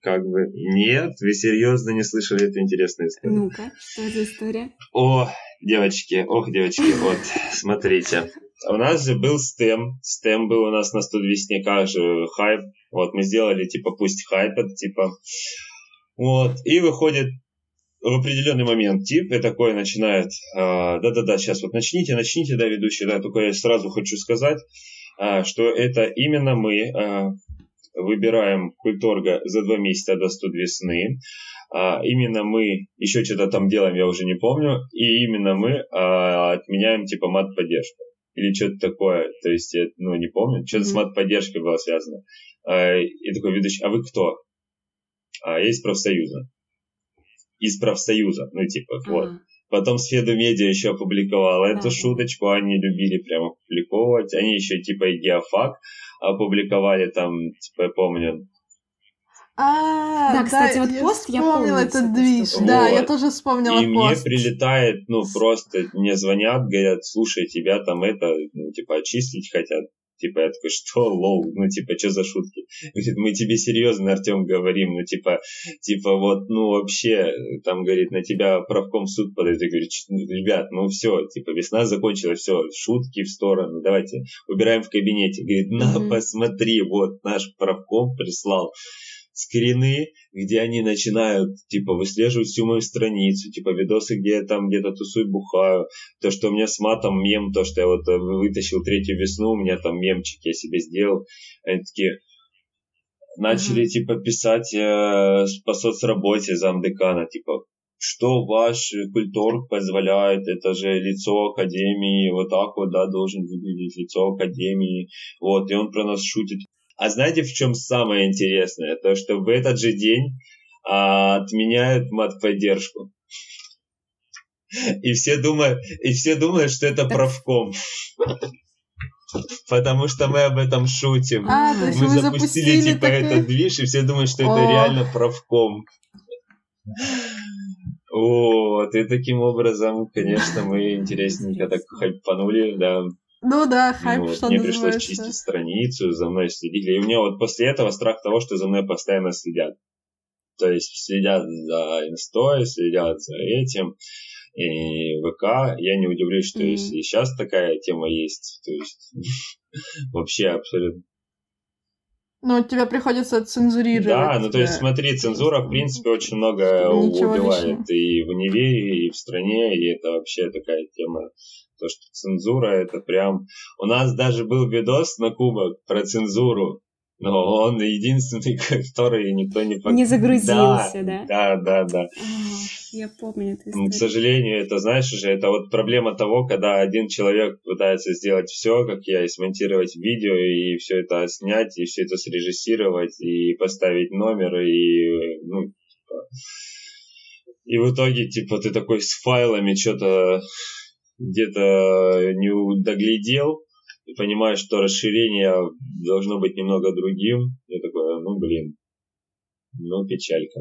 Speaker 1: Как бы, нет, вы серьезно не слышали эту интересную историю?
Speaker 2: Ну-ка, что за история?
Speaker 1: О, девочки, ох, девочки, вот, смотрите. У нас же был стем, стем был у нас на студвестниках же хайп, вот мы сделали типа пусть хайпет, типа, вот, и выходит в определенный момент тип и такой начинает, а, да-да-да, сейчас вот начните, начните, да, ведущий, да, только я сразу хочу сказать, а, что это именно мы а, выбираем культорга за два месяца до студ весны, а, именно мы еще что-то там делаем, я уже не помню, и именно мы а, отменяем типа мат-поддержку или что-то такое. То есть, я, ну, не помню. Что-то mm-hmm. с мат-поддержкой было связано. А, и такой ведущий, а вы кто? А я из профсоюза. Из профсоюза, ну, типа, uh-huh. вот. Потом Сфеду Медиа еще опубликовала uh-huh. эту шуточку, они любили прямо опубликовывать. Они еще, типа, и Геофак опубликовали там, типа, я помню,
Speaker 3: а,
Speaker 2: да, кстати, вот пост я помню.
Speaker 3: этот движ, да, я тоже вспомнила
Speaker 1: и пост. И мне прилетает, ну, просто мне звонят, говорят, слушай, тебя там это, ну, типа, очистить хотят. Типа, я такой, что, лол, ну, типа, что за шутки? Говорит, мы тебе серьезно, Артем, говорим, ну, типа, типа, вот, ну, вообще, там, говорит, на тебя правком суд подает, и говорит, ну, ребят, ну, все, типа, весна закончилась, все, шутки в сторону, давайте, убираем в кабинете. Говорит, на, mm-hmm. посмотри, вот, наш правком прислал скрины, где они начинают, типа, выслеживать всю мою страницу, типа, видосы, где я там где-то тусую, бухаю, то, что у меня с матом мем, то, что я вот э, вытащил третью весну, у меня там мемчик я себе сделал, они такие, начали, mm-hmm. типа, писать э, по соцработе замдекана, типа, что ваш культур позволяет, это же лицо Академии, вот так вот, да, должен выглядеть лицо Академии, вот, и он про нас шутит. А знаете, в чем самое интересное? То, что в этот же день а, отменяют мат-поддержку. И все думают, и все думают, что это правком. Потому что мы об этом шутим.
Speaker 3: А,
Speaker 1: мы запустили,
Speaker 3: запустили
Speaker 1: типа
Speaker 3: такой-
Speaker 1: этот движ, и все думают, что это
Speaker 3: О.
Speaker 1: реально правком. Вот, и таким образом, конечно, мы интересненько так хайпанули, да.
Speaker 3: Ну да, хайп,
Speaker 1: Вот,
Speaker 3: что
Speaker 1: мне пришлось
Speaker 3: называется.
Speaker 1: чистить страницу, за мной следили. И у меня вот после этого страх того, что за мной постоянно следят. То есть следят за инстой, следят за этим. И ВК, я не удивлюсь, что
Speaker 2: Мгм.
Speaker 1: если сейчас такая тема есть, то есть вообще абсолютно.
Speaker 3: Ну, тебе приходится цензурировать.
Speaker 1: Да, ну то есть смотри, цензура в принципе очень много
Speaker 3: ничего
Speaker 1: убивает
Speaker 3: лишнего.
Speaker 1: и в универе, и в стране, и это вообще такая тема. То, что цензура это прям... У нас даже был видос на кубок про цензуру, но он единственный, который никто не...
Speaker 2: Не загрузился, да?
Speaker 1: Да, да, да.
Speaker 2: А, Я помню эту
Speaker 1: Ну, К сожалению, это, знаешь, уже это вот проблема того, когда один человек пытается сделать все, как я, и смонтировать видео, и все это снять, и все это срежиссировать, и поставить номер, и, ну, типа, и в итоге, типа, ты такой с файлами что-то где-то не у- доглядел, и понимаешь, что расширение должно быть немного другим. Я такой, ну, блин, ну, печалька.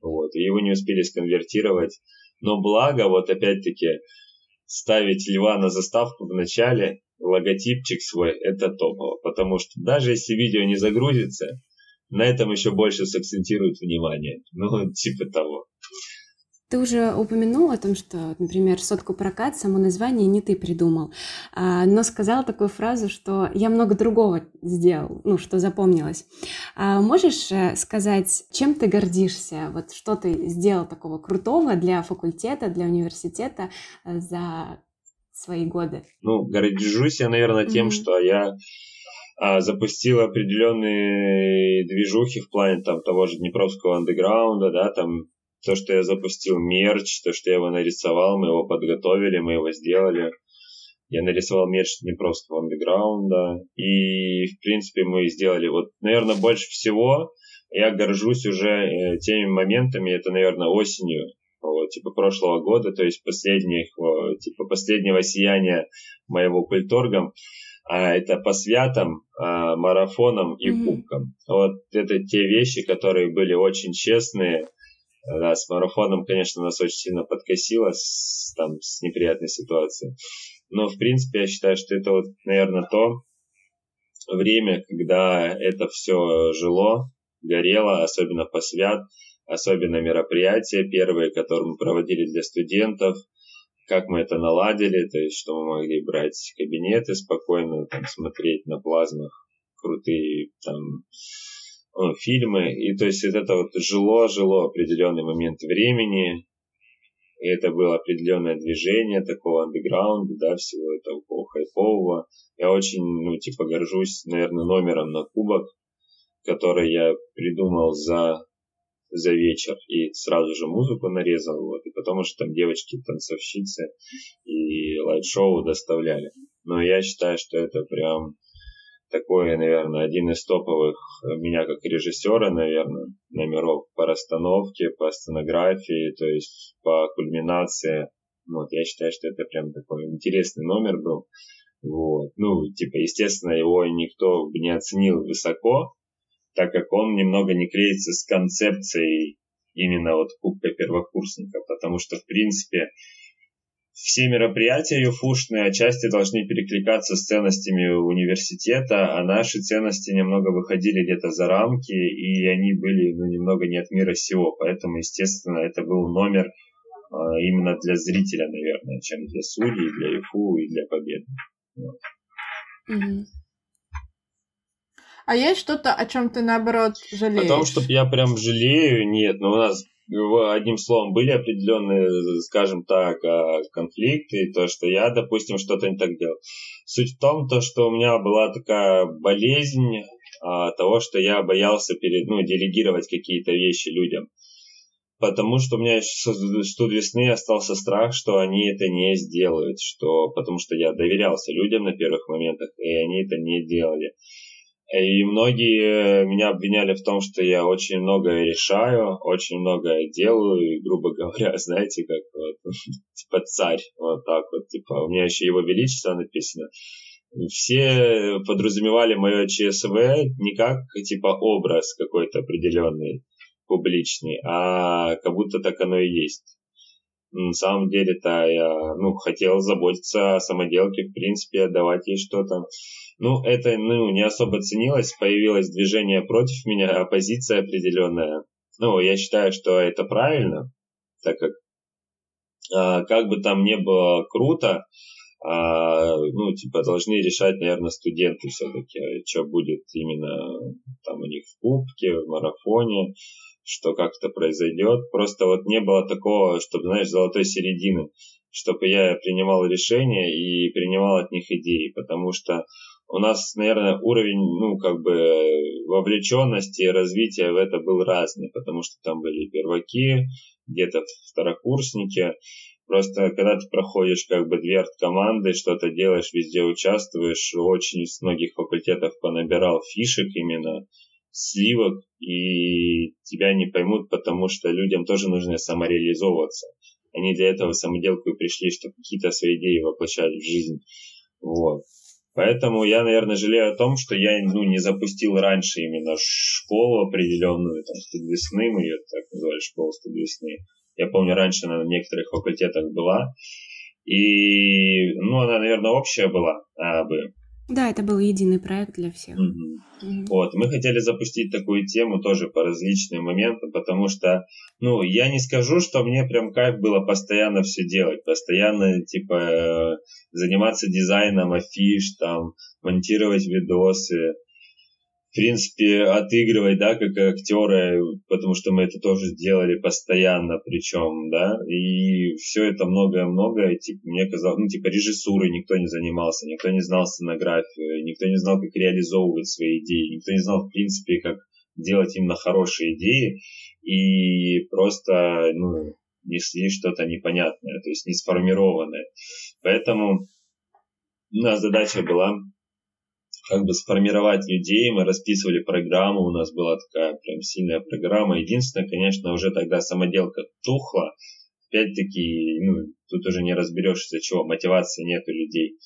Speaker 1: Вот, и его не успели сконвертировать. Но благо, вот опять-таки, ставить льва на заставку в начале, логотипчик свой, это топово. Потому что даже если видео не загрузится, на этом еще больше сакцентируют внимание. Ну, типа того.
Speaker 2: Ты уже упомянул о том, что, например, сотку прокат, само название не ты придумал, а, но сказал такую фразу, что я много другого сделал, ну, что запомнилось. А можешь э, сказать, чем ты гордишься? Вот что ты сделал такого крутого для факультета, для университета э, за свои годы?
Speaker 1: Ну, горжусь я, наверное, тем,
Speaker 2: Мгм.
Speaker 1: что я а, запустил определенные движухи в плане там того же Днепровского андеграунда, да, там то, что я запустил мерч, то, что я его нарисовал, мы его подготовили, мы его сделали. Я нарисовал мерч Днепровского андеграунда, и, в принципе, мы сделали, вот, наверное, больше всего я горжусь уже э, теми моментами, это, наверное, осенью, вот, типа прошлого года, то есть последних, э, типа последнего сияния моего культургом, а это по святам, а, марафонам и
Speaker 2: Мгм.
Speaker 1: кубкам. Вот это те вещи, которые были очень честные. Да, с марафоном, конечно, нас очень сильно подкосило с, там, с неприятной ситуацией. Но, в принципе, я считаю, что это вот, наверное, то время, когда это все жило, горело, особенно по свят, особенно мероприятия первые, которые мы проводили для студентов, как мы это наладили, то есть, что мы могли брать кабинеты спокойно, там, смотреть на плазмах крутые там фильмы, и то есть вот это вот жило, жило определенный момент времени, и это было определенное движение такого андеграунда, да, всего этого хайпового. Я очень, ну, типа, горжусь, наверное, номером на кубок, который я придумал за за вечер и сразу же музыку нарезал, вот, и потому что там девочки танцовщицы и лайт-шоу доставляли. Но я считаю, что это прям такой, наверное, один из топовых меня как режиссера, наверное, номеров по расстановке, по сценографии, то есть по кульминации. Вот, я считаю, что это прям такой интересный номер был. Вот. Ну, типа, естественно, его никто бы не оценил высоко, так как он немного не клеится с концепцией именно вот Кубка первокурсника, потому что, в принципе, все мероприятия юфушные отчасти должны перекликаться с ценностями университета, а наши ценности немного выходили где-то за рамки, и они были ну, немного не от мира сего, поэтому, естественно, это был номер а, именно для зрителя, наверное, чем для судей, для ЮФУ и для победы. Вот.
Speaker 2: Мгм.
Speaker 3: А есть что-то, о чем ты наоборот жалеешь?
Speaker 1: О том, что я прям жалею, нет, но у нас одним словом были определенные, скажем так, а, конфликты, то, что я, допустим, что-то не так делал. Суть в том, то, что у меня была такая болезнь а, того, что я боялся перед, ну, делегировать какие-то вещи людям. потому что у меня еще с весны остался страх, что они это не сделают, что, потому что я доверялся людям на первых моментах, и они это не делали. И многие меня обвиняли в том, что я очень многое решаю, очень многое делаю, и, грубо говоря, знаете, как вот, типа царь, вот так вот, типа, у меня еще его величество написано. Все подразумевали мое ЧСВ не как, типа, образ какой-то определенный, публичный, а как будто так оно и есть. На самом деле-то я ну, хотел заботиться о самоделке, в принципе, давать ей что-то. Ну, это ну, не особо ценилось, появилось движение против меня, оппозиция определенная. Ну, я считаю, что это правильно, так как а, как бы там не было круто, а, ну, типа, должны решать, наверное, студенты все-таки, что будет именно там у них в кубке, в марафоне, что как-то произойдет. Просто вот не было такого, чтобы, знаешь, золотой середины, чтобы я принимал решения и принимал от них идеи, потому что у нас, наверное, уровень, ну, как бы вовлеченности и развития в это был разный, потому что там были перваки, где-то второкурсники. Просто когда ты проходишь как бы две команды, что-то делаешь, везде участвуешь, очень с многих факультетов понабирал фишек именно, сливок, и тебя не поймут, потому что людям тоже нужно самореализовываться. Они для этого самоделку и пришли, чтобы какие-то свои идеи воплощать в жизнь. Вот. Поэтому я, наверное, жалею о том, что я ну, не запустил раньше именно школу определенную, там, студ весны, мы ее так называли, школа студ весны. Я помню, раньше она на некоторых факультетах была. И, ну, она, наверное, общая была, а, бы.
Speaker 2: Да, это был единый проект для всех.
Speaker 1: Угу. Угу. Вот, мы хотели запустить такую тему тоже по различным моментам, потому что, ну, я не скажу, что мне прям кайф было постоянно все делать, постоянно, типа, заниматься дизайном афиш, там, монтировать видосы, в принципе, отыгрывать, да, как актеры, потому что мы это тоже сделали постоянно, причем, да, и все это многое-многое, типа, мне казалось, ну, типа, режиссурой никто не занимался, никто не знал сценографию, никто не знал, как реализовывать свои идеи, никто не знал, в принципе, как делать именно хорошие идеи, и просто, ну, несли что-то непонятное, то есть не сформированное. Поэтому у нас задача была как бы сформировать людей, мы расписывали программу, у нас была такая прям сильная программа. Единственное, конечно, уже тогда самоделка тухла, опять-таки, ну, тут уже не разберешь из-за чего, мотивации нет у людей.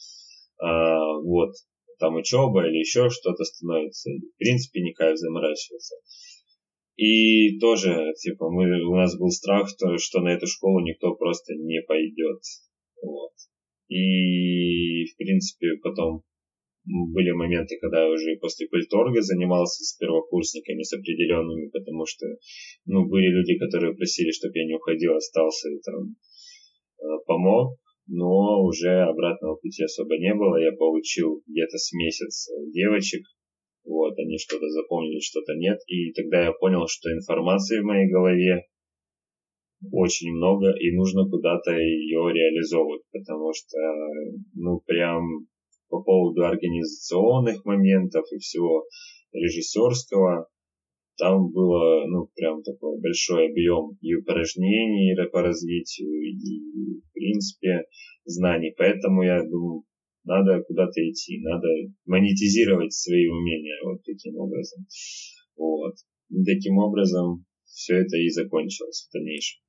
Speaker 1: А, вот, там учеба или еще что-то становится. В принципе, не кайф заморачиваться. И тоже, типа, мы, у нас был страх, что, что на эту школу никто просто не пойдет. Вот. И, в принципе, потом были моменты, когда я уже после культорга занимался с первокурсниками, с определенными, потому что, ну, были люди, которые просили, чтобы я не уходил, остался и там э, помог, но уже обратного пути особо не было. Я получил где-то с месяц девочек, вот, они что-то запомнили, что-то нет, и тогда я понял, что информации в моей голове очень много, и нужно куда-то ее реализовывать, потому что, ну, прям по поводу организационных моментов и всего режиссерского. Там было, ну, прям такой большой объем и упражнений по развитию, и, в принципе, знаний. Поэтому я думаю, надо куда-то идти, надо монетизировать свои умения вот таким образом. Вот. И таким образом все это и закончилось в дальнейшем.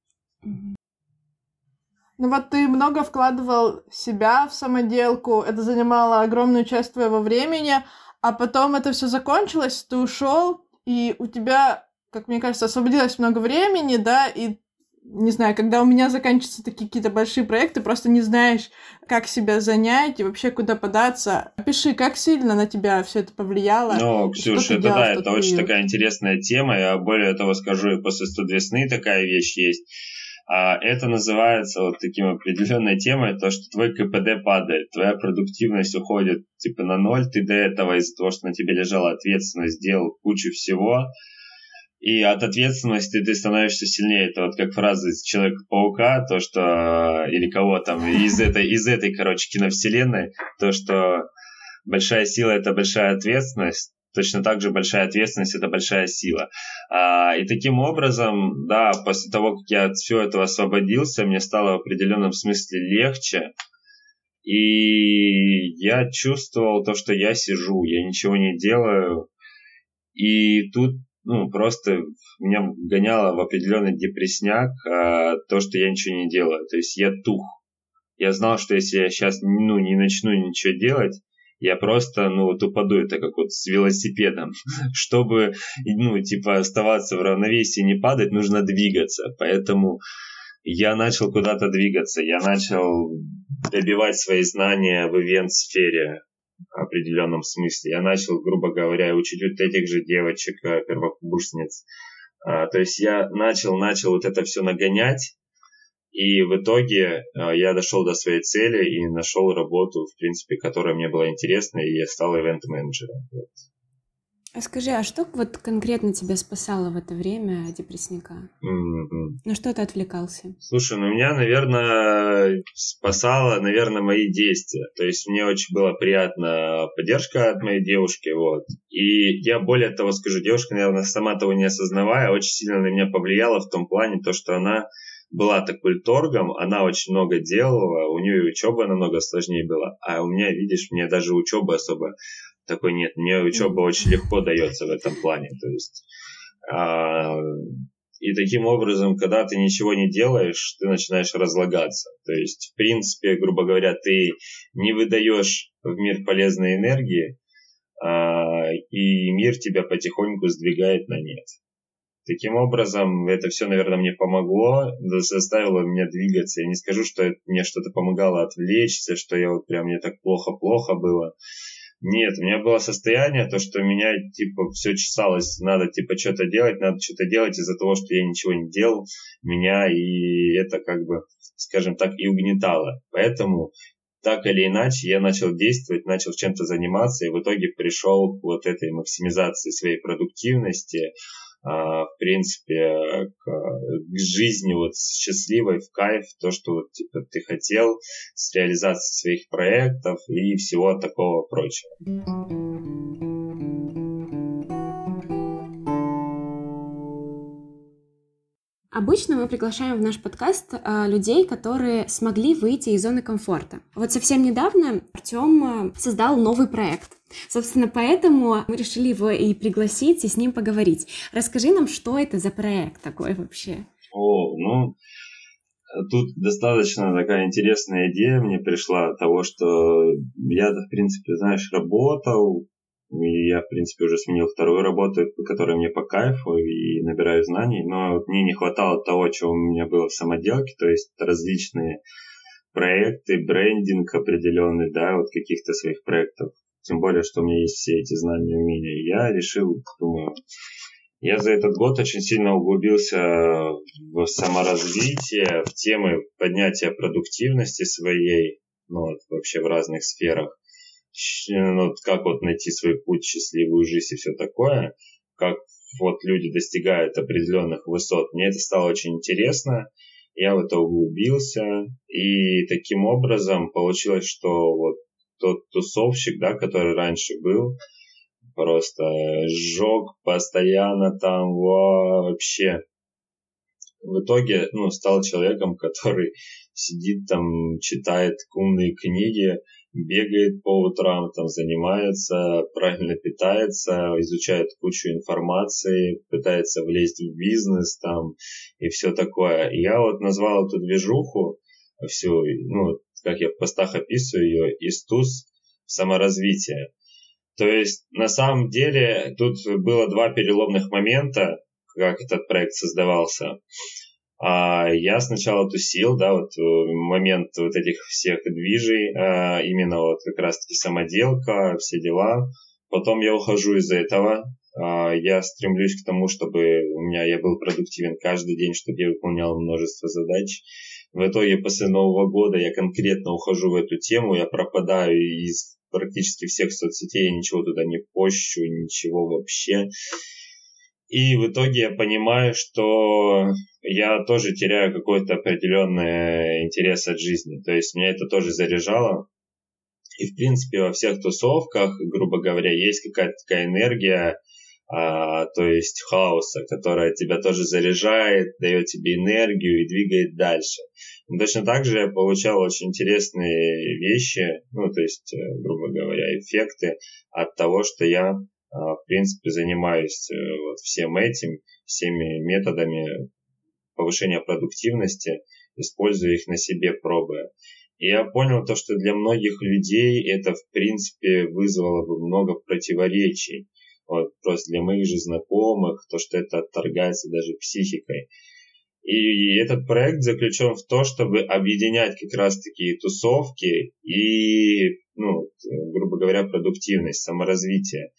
Speaker 3: Ну вот ты много вкладывал себя в самоделку, это занимало огромную часть твоего времени, а потом это все закончилось, ты ушел, и у тебя, как мне кажется, освободилось много времени, да, и не знаю, когда у меня заканчиваются такие какие-то большие проекты, просто не знаешь, как себя занять и вообще куда податься. Опиши, как сильно на тебя все это повлияло.
Speaker 1: Ну, Ксюш, это да, это очень такая интересная тема. Я более того скажу, после 102 сны такая вещь есть а это называется вот таким определенной темой, то, что твой КПД падает, твоя продуктивность уходит типа на ноль, ты до этого из-за того, что на тебе лежала ответственность, сделал кучу всего, и от ответственности ты становишься сильнее. Это вот как фраза из Человека-паука, то, что... Или кого там, из этой, из этой, короче, киновселенной, то, что большая сила — это большая ответственность, точно так же большая ответственность – это большая сила. А, и таким образом, да, после того, как я от всего этого освободился, мне стало в определенном смысле легче, и я чувствовал то, что я сижу, я ничего не делаю, и тут ну, просто меня гоняло в определенный депресняк а, то, что я ничего не делаю. То есть я тух. Я знал, что если я сейчас ну, не начну ничего делать, я просто, ну, вот упаду, это как вот с велосипедом. Чтобы, ну, типа, оставаться в равновесии, не падать, нужно двигаться. Поэтому я начал куда-то двигаться, я начал добивать свои знания в ивент-сфере в определенном смысле. Я начал, грубо говоря, учить вот этих же девочек, э, первокурсниц. А, то есть я начал, начал вот это все нагонять, и в итоге э, я дошел до своей цели и нашел работу, в принципе, которая мне была интересна, и я стал ивент-менеджером. Вот.
Speaker 2: А скажи, а что вот конкретно тебя спасало в это время депрессника? Mm-hmm. На что ты отвлекался?
Speaker 1: Слушай, ну меня, наверное, спасало, наверное, мои действия. То есть мне очень была приятна поддержка от моей девушки, вот. И я более того скажу, девушка, наверное, сама того не осознавая, очень сильно на меня повлияла в том плане, то, что она была такой торгом, она очень много делала, у нее учеба намного сложнее была, а у меня, видишь, мне даже учеба особо такой нет, мне учеба очень легко дается в этом плане, то есть а, и таким образом, когда ты ничего не делаешь, ты начинаешь разлагаться. То есть, в принципе, грубо говоря, ты не выдаешь в мир полезной энергии, а, и мир тебя потихоньку сдвигает на нет. Таким образом, это все, наверное, мне помогло, заставило меня двигаться. Я не скажу, что это мне что-то помогало отвлечься, что я вот прям мне так плохо-плохо было. Нет, у меня было состояние, то, что меня, типа, все чесалось, надо, типа, что-то делать, надо что-то делать из-за того, что я ничего не делал, меня, и это, как бы, скажем так, и угнетало. Поэтому, так или иначе, я начал действовать, начал чем-то заниматься, и в итоге пришел к вот этой максимизации своей продуктивности, в принципе, к, к жизни вот счастливой, в кайф, то, что вот, типа, ты хотел, с реализацией своих проектов и всего такого прочего.
Speaker 2: Обычно мы приглашаем в наш подкаст э, людей, которые смогли выйти из зоны комфорта. Вот совсем недавно Артем э, создал новый проект. Собственно, поэтому мы решили его и пригласить, и с ним поговорить. Расскажи нам, что это за проект такой вообще?
Speaker 1: О, ну, тут достаточно такая интересная идея мне пришла того, что я, в принципе, знаешь, работал, и я, в принципе, уже сменил вторую работу, которая мне по кайфу и набираю знаний, но мне не хватало того, чего у меня было в самоделке, то есть различные проекты, брендинг определенный, да, вот каких-то своих проектов. Тем более, что у меня есть все эти знания и умения. Я решил, думаю, я за этот год очень сильно углубился в саморазвитие, в темы поднятия продуктивности своей, ну, вот, вообще в разных сферах ну, как вот найти свой путь, счастливую жизнь и все такое, как вот люди достигают определенных высот. Мне это стало очень интересно, я в это углубился, и таким образом получилось, что вот тот тусовщик, да, который раньше был, просто сжег постоянно там вообще. В итоге, ну, стал человеком, который сидит там, читает умные книги, бегает по утрам, там занимается, правильно питается, изучает кучу информации, пытается влезть в бизнес там и все такое. я вот назвал эту движуху всю, ну, как я в постах описываю ее, ИСТУС саморазвитие. То есть, на самом деле, тут было два переломных момента, как этот проект создавался. А я сначала тусил, да, вот э, момент вот этих всех движей, а, именно вот как раз-таки самоделка, все дела. Потом я ухожу из этого, а, я стремлюсь к тому, чтобы у меня я был продуктивен каждый день, чтобы я выполнял множество задач. В итоге после Нового года я конкретно ухожу в эту тему, я пропадаю из практически всех соцсетей, я ничего туда не пощу, ничего вообще. И в итоге я понимаю, что я тоже теряю какой-то определенный интерес от жизни. То есть меня это тоже заряжало. И, в принципе, во всех тусовках, грубо говоря, есть какая-то такая энергия, а, то есть хаоса, которая тебя тоже заряжает, дает тебе энергию и двигает дальше. Но точно так же я получал очень интересные вещи, ну, то есть, э, грубо говоря, эффекты от того, что я, в принципе, занимаюсь э, вот всем этим, всеми методами повышения продуктивности, используя их на себе, пробуя. И я понял то, что для многих людей это, в принципе, вызвало бы много противоречий вот, просто для моих же знакомых, то, что это отторгается даже психикой. И этот проект заключен в том, чтобы объединять как раз такие тусовки и, ну, грубо говоря, продуктивность, саморазвитие.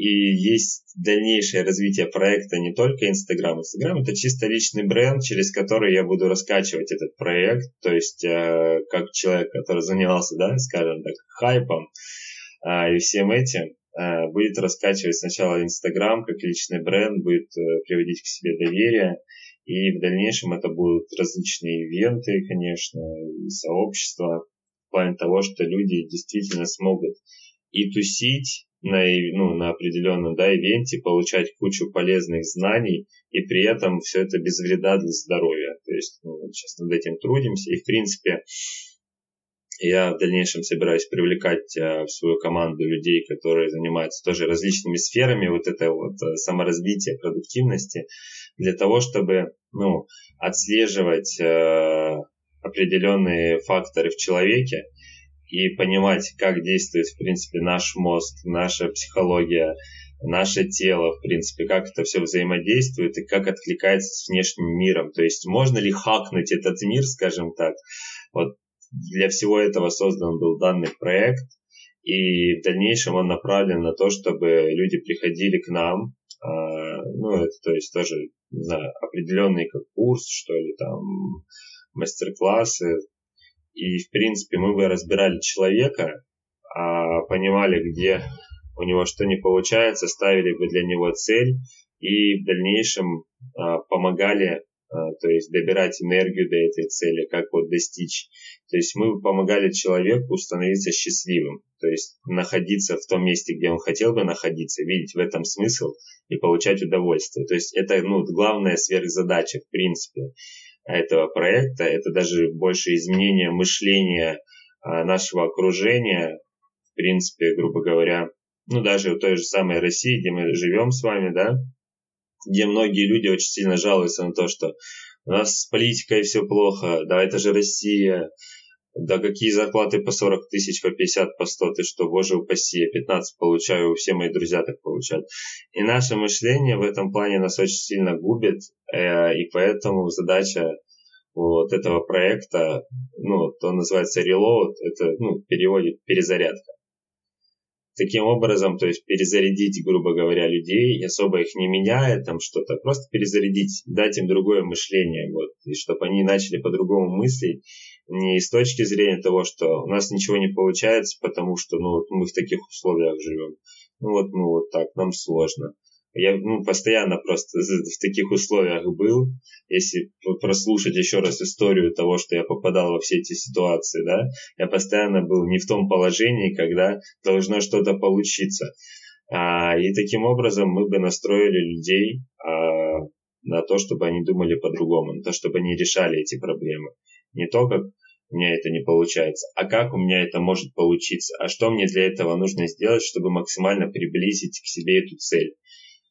Speaker 1: И есть дальнейшее развитие проекта не только Инстаграм. Инстаграм это чисто личный бренд, через который я буду раскачивать этот проект. То есть, э, как человек, который занимался, да, скажем так, хайпом э, и всем этим, Э, будет раскачивать сначала Инстаграм как личный бренд, будет э, приводить к себе доверие, и в дальнейшем это будут различные ивенты, конечно, и сообщества, в плане того, что люди действительно смогут и тусить на, ну, на определенном да, ивенте, получать кучу полезных знаний, и при этом все это без вреда для здоровья. То есть ну, сейчас над этим трудимся, и в принципе я в дальнейшем собираюсь привлекать э, в свою команду людей, которые занимаются тоже различными сферами вот это вот э, саморазвития, продуктивности, для того, чтобы ну, отслеживать э, определенные факторы в человеке и понимать, как действует, в принципе, наш мозг, наша психология, наше тело, в принципе, как это все взаимодействует и как откликается с внешним миром. То есть можно ли хакнуть этот мир, скажем так. Вот для всего этого создан был данный проект, и в дальнейшем он направлен на то, чтобы люди приходили к нам, а, ну, это то есть тоже, не знаю, определенный как курс, что ли, там, мастер-классы, и, в принципе, мы бы разбирали человека, а, понимали, где у него что не получается, ставили бы для него цель, и в дальнейшем а, помогали а, то есть добирать энергию до этой цели, как вот достичь. То есть мы помогали человеку становиться счастливым, то есть находиться в том месте, где он хотел бы находиться, видеть в этом смысл и получать удовольствие. То есть это ну, главная сверхзадача, в принципе, этого проекта. Это даже больше изменение мышления а, нашего окружения, в принципе, грубо говоря, ну даже в той же самой России, где мы живем с вами, да, где многие люди очень сильно жалуются на то, что у нас с политикой все плохо, да, это же Россия, да какие зарплаты по 40 тысяч, по 50, по 100, ты что, боже упаси, я 15 получаю, все мои друзья так получают. И наше мышление в этом плане нас очень сильно губит, э, и поэтому задача вот этого проекта, ну, то называется reload, это, ну, в перезарядка таким образом, то есть перезарядить, грубо говоря, людей, особо их не меняя, там что-то, просто перезарядить, дать им другое мышление, вот, и чтобы они начали по-другому мыслить, не с точки зрения того, что у нас ничего не получается, потому что, ну, вот мы в таких условиях живем, ну, вот мы вот так, нам сложно, я ну, постоянно просто в таких условиях был. Если прослушать еще раз историю того, что я попадал во все эти ситуации, да, я постоянно был не в том положении, когда должно что-то получиться. А, и таким образом мы бы настроили людей а, на то, чтобы они думали по-другому, на то, чтобы они решали эти проблемы. Не то, как у меня это не получается, а как у меня это может получиться, а что мне для этого нужно сделать, чтобы максимально приблизить к себе эту цель.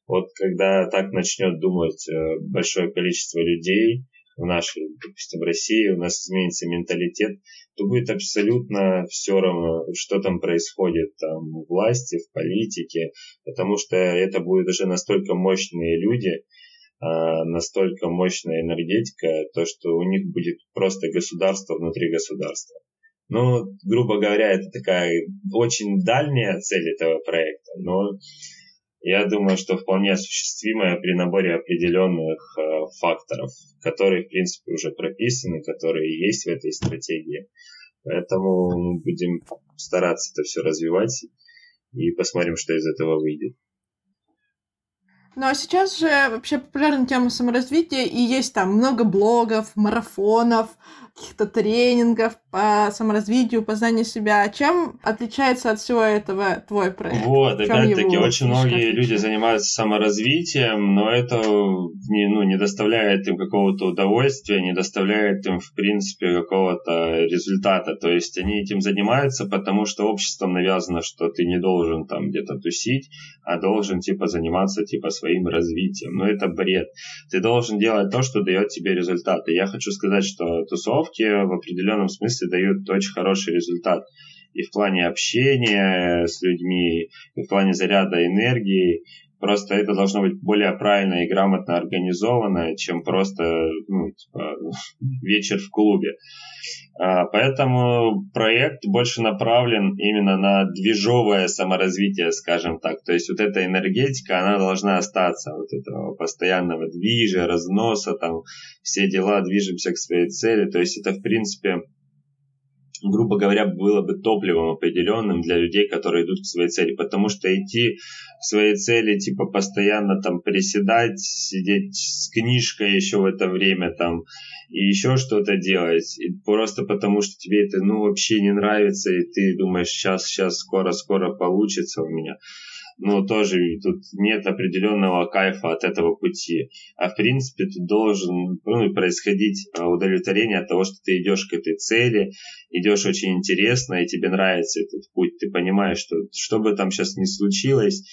Speaker 1: Вот когда так начнет думать э, большое количество людей в нашей, допустим, России, у нас изменится менталитет, то будет абсолютно все равно, что там происходит там, в власти, в политике, потому что это будут уже настолько мощные люди, настолько мощная энергетика, то, что у них будет просто государство внутри государства. Ну, грубо говоря, это такая очень дальняя цель этого проекта, но я думаю, что вполне осуществимая при наборе определенных э, факторов, которые, в принципе, уже прописаны, которые есть в этой стратегии. Поэтому мы будем стараться это все развивать и посмотрим, что из этого выйдет.
Speaker 3: Ну а сейчас же вообще популярна тема саморазвития, и есть там много блогов, марафонов, каких-то тренингов по саморазвитию, познанию себя. Чем отличается от всего этого твой проект?
Speaker 1: Вот, опять-таки, очень многие люди занимаются саморазвитием, но это не, ну, не доставляет им какого-то удовольствия, не доставляет им, в принципе, какого-то результата. То есть они этим занимаются, потому что обществом навязано, что ты не должен там где-то тусить, а должен, типа, заниматься, типа, своим развитием. Но это бред. Ты должен делать то, что дает тебе результаты. Я хочу сказать, что тусовки в определенном смысле дают очень хороший результат и в плане общения с людьми, и в плане заряда энергии. Просто это должно быть более правильно и грамотно организовано, чем просто ну, типа, вечер в клубе. А, поэтому проект больше направлен именно на движовое саморазвитие, скажем так. То есть вот эта энергетика, она должна остаться, вот этого постоянного движа, разноса, там все дела, движемся к своей цели. То есть это, в принципе, грубо говоря, было бы топливом определенным для людей, которые идут к своей цели. Потому что идти к своей цели, типа, постоянно там приседать, сидеть с книжкой еще в это время там, и еще что-то делать, и просто потому что тебе это, ну, вообще не нравится, и ты думаешь, сейчас, сейчас, скоро, скоро получится у меня но тоже тут нет определенного кайфа от этого пути. А в принципе тут должен ну, происходить а, удовлетворение от того, что ты идешь к этой цели, идешь очень интересно, и тебе нравится этот путь. Ты понимаешь, что что бы там сейчас ни случилось,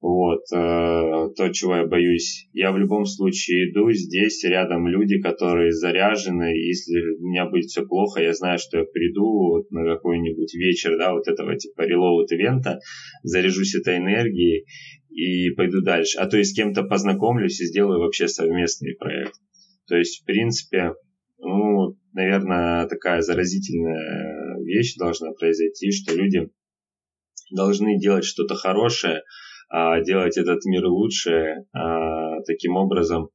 Speaker 1: вот, э, то, чего я боюсь. Я в любом случае иду, здесь рядом люди, которые заряжены, если у меня будет все плохо, я знаю, что я приду вот на какой-нибудь вечер, да, вот этого типа релоуд ивента, заряжусь этой энергией и пойду дальше. А то есть с кем-то познакомлюсь и сделаю вообще совместный проект. То есть, в принципе, ну, наверное, такая заразительная вещь должна произойти, что люди должны делать что-то хорошее, делать этот мир лучше, а, таким образом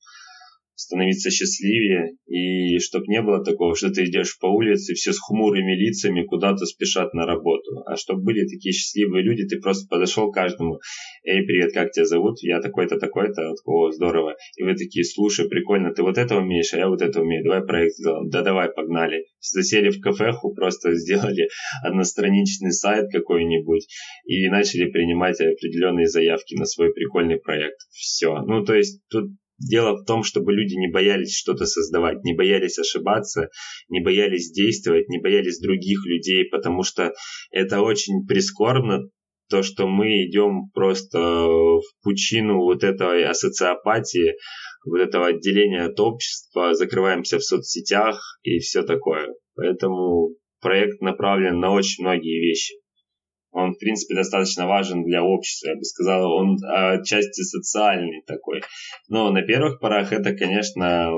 Speaker 1: становиться счастливее, и чтобы не было такого, что ты идешь по улице, все с хмурыми лицами куда-то спешат на работу, а чтобы были такие счастливые люди, ты просто подошел к каждому, эй, привет, как тебя зовут? Я такой-то, такой-то, о, здорово, и вы такие, слушай, прикольно, ты вот это умеешь, а я вот это умею, давай проект сделаем, да давай, погнали, засели в кафеху, просто сделали одностраничный сайт какой-нибудь и начали принимать определенные заявки на свой прикольный проект, все, ну то есть тут Дело в том, чтобы люди не боялись что-то создавать, не боялись ошибаться, не боялись действовать, не боялись других людей, потому что это очень прискорбно, то, что мы идем просто в пучину вот этой ассоциопатии, вот этого отделения от общества, закрываемся в соцсетях и все такое. Поэтому проект направлен на очень многие вещи он, в принципе, достаточно важен для общества, я бы сказал, он отчасти социальный такой. Но на первых порах это, конечно,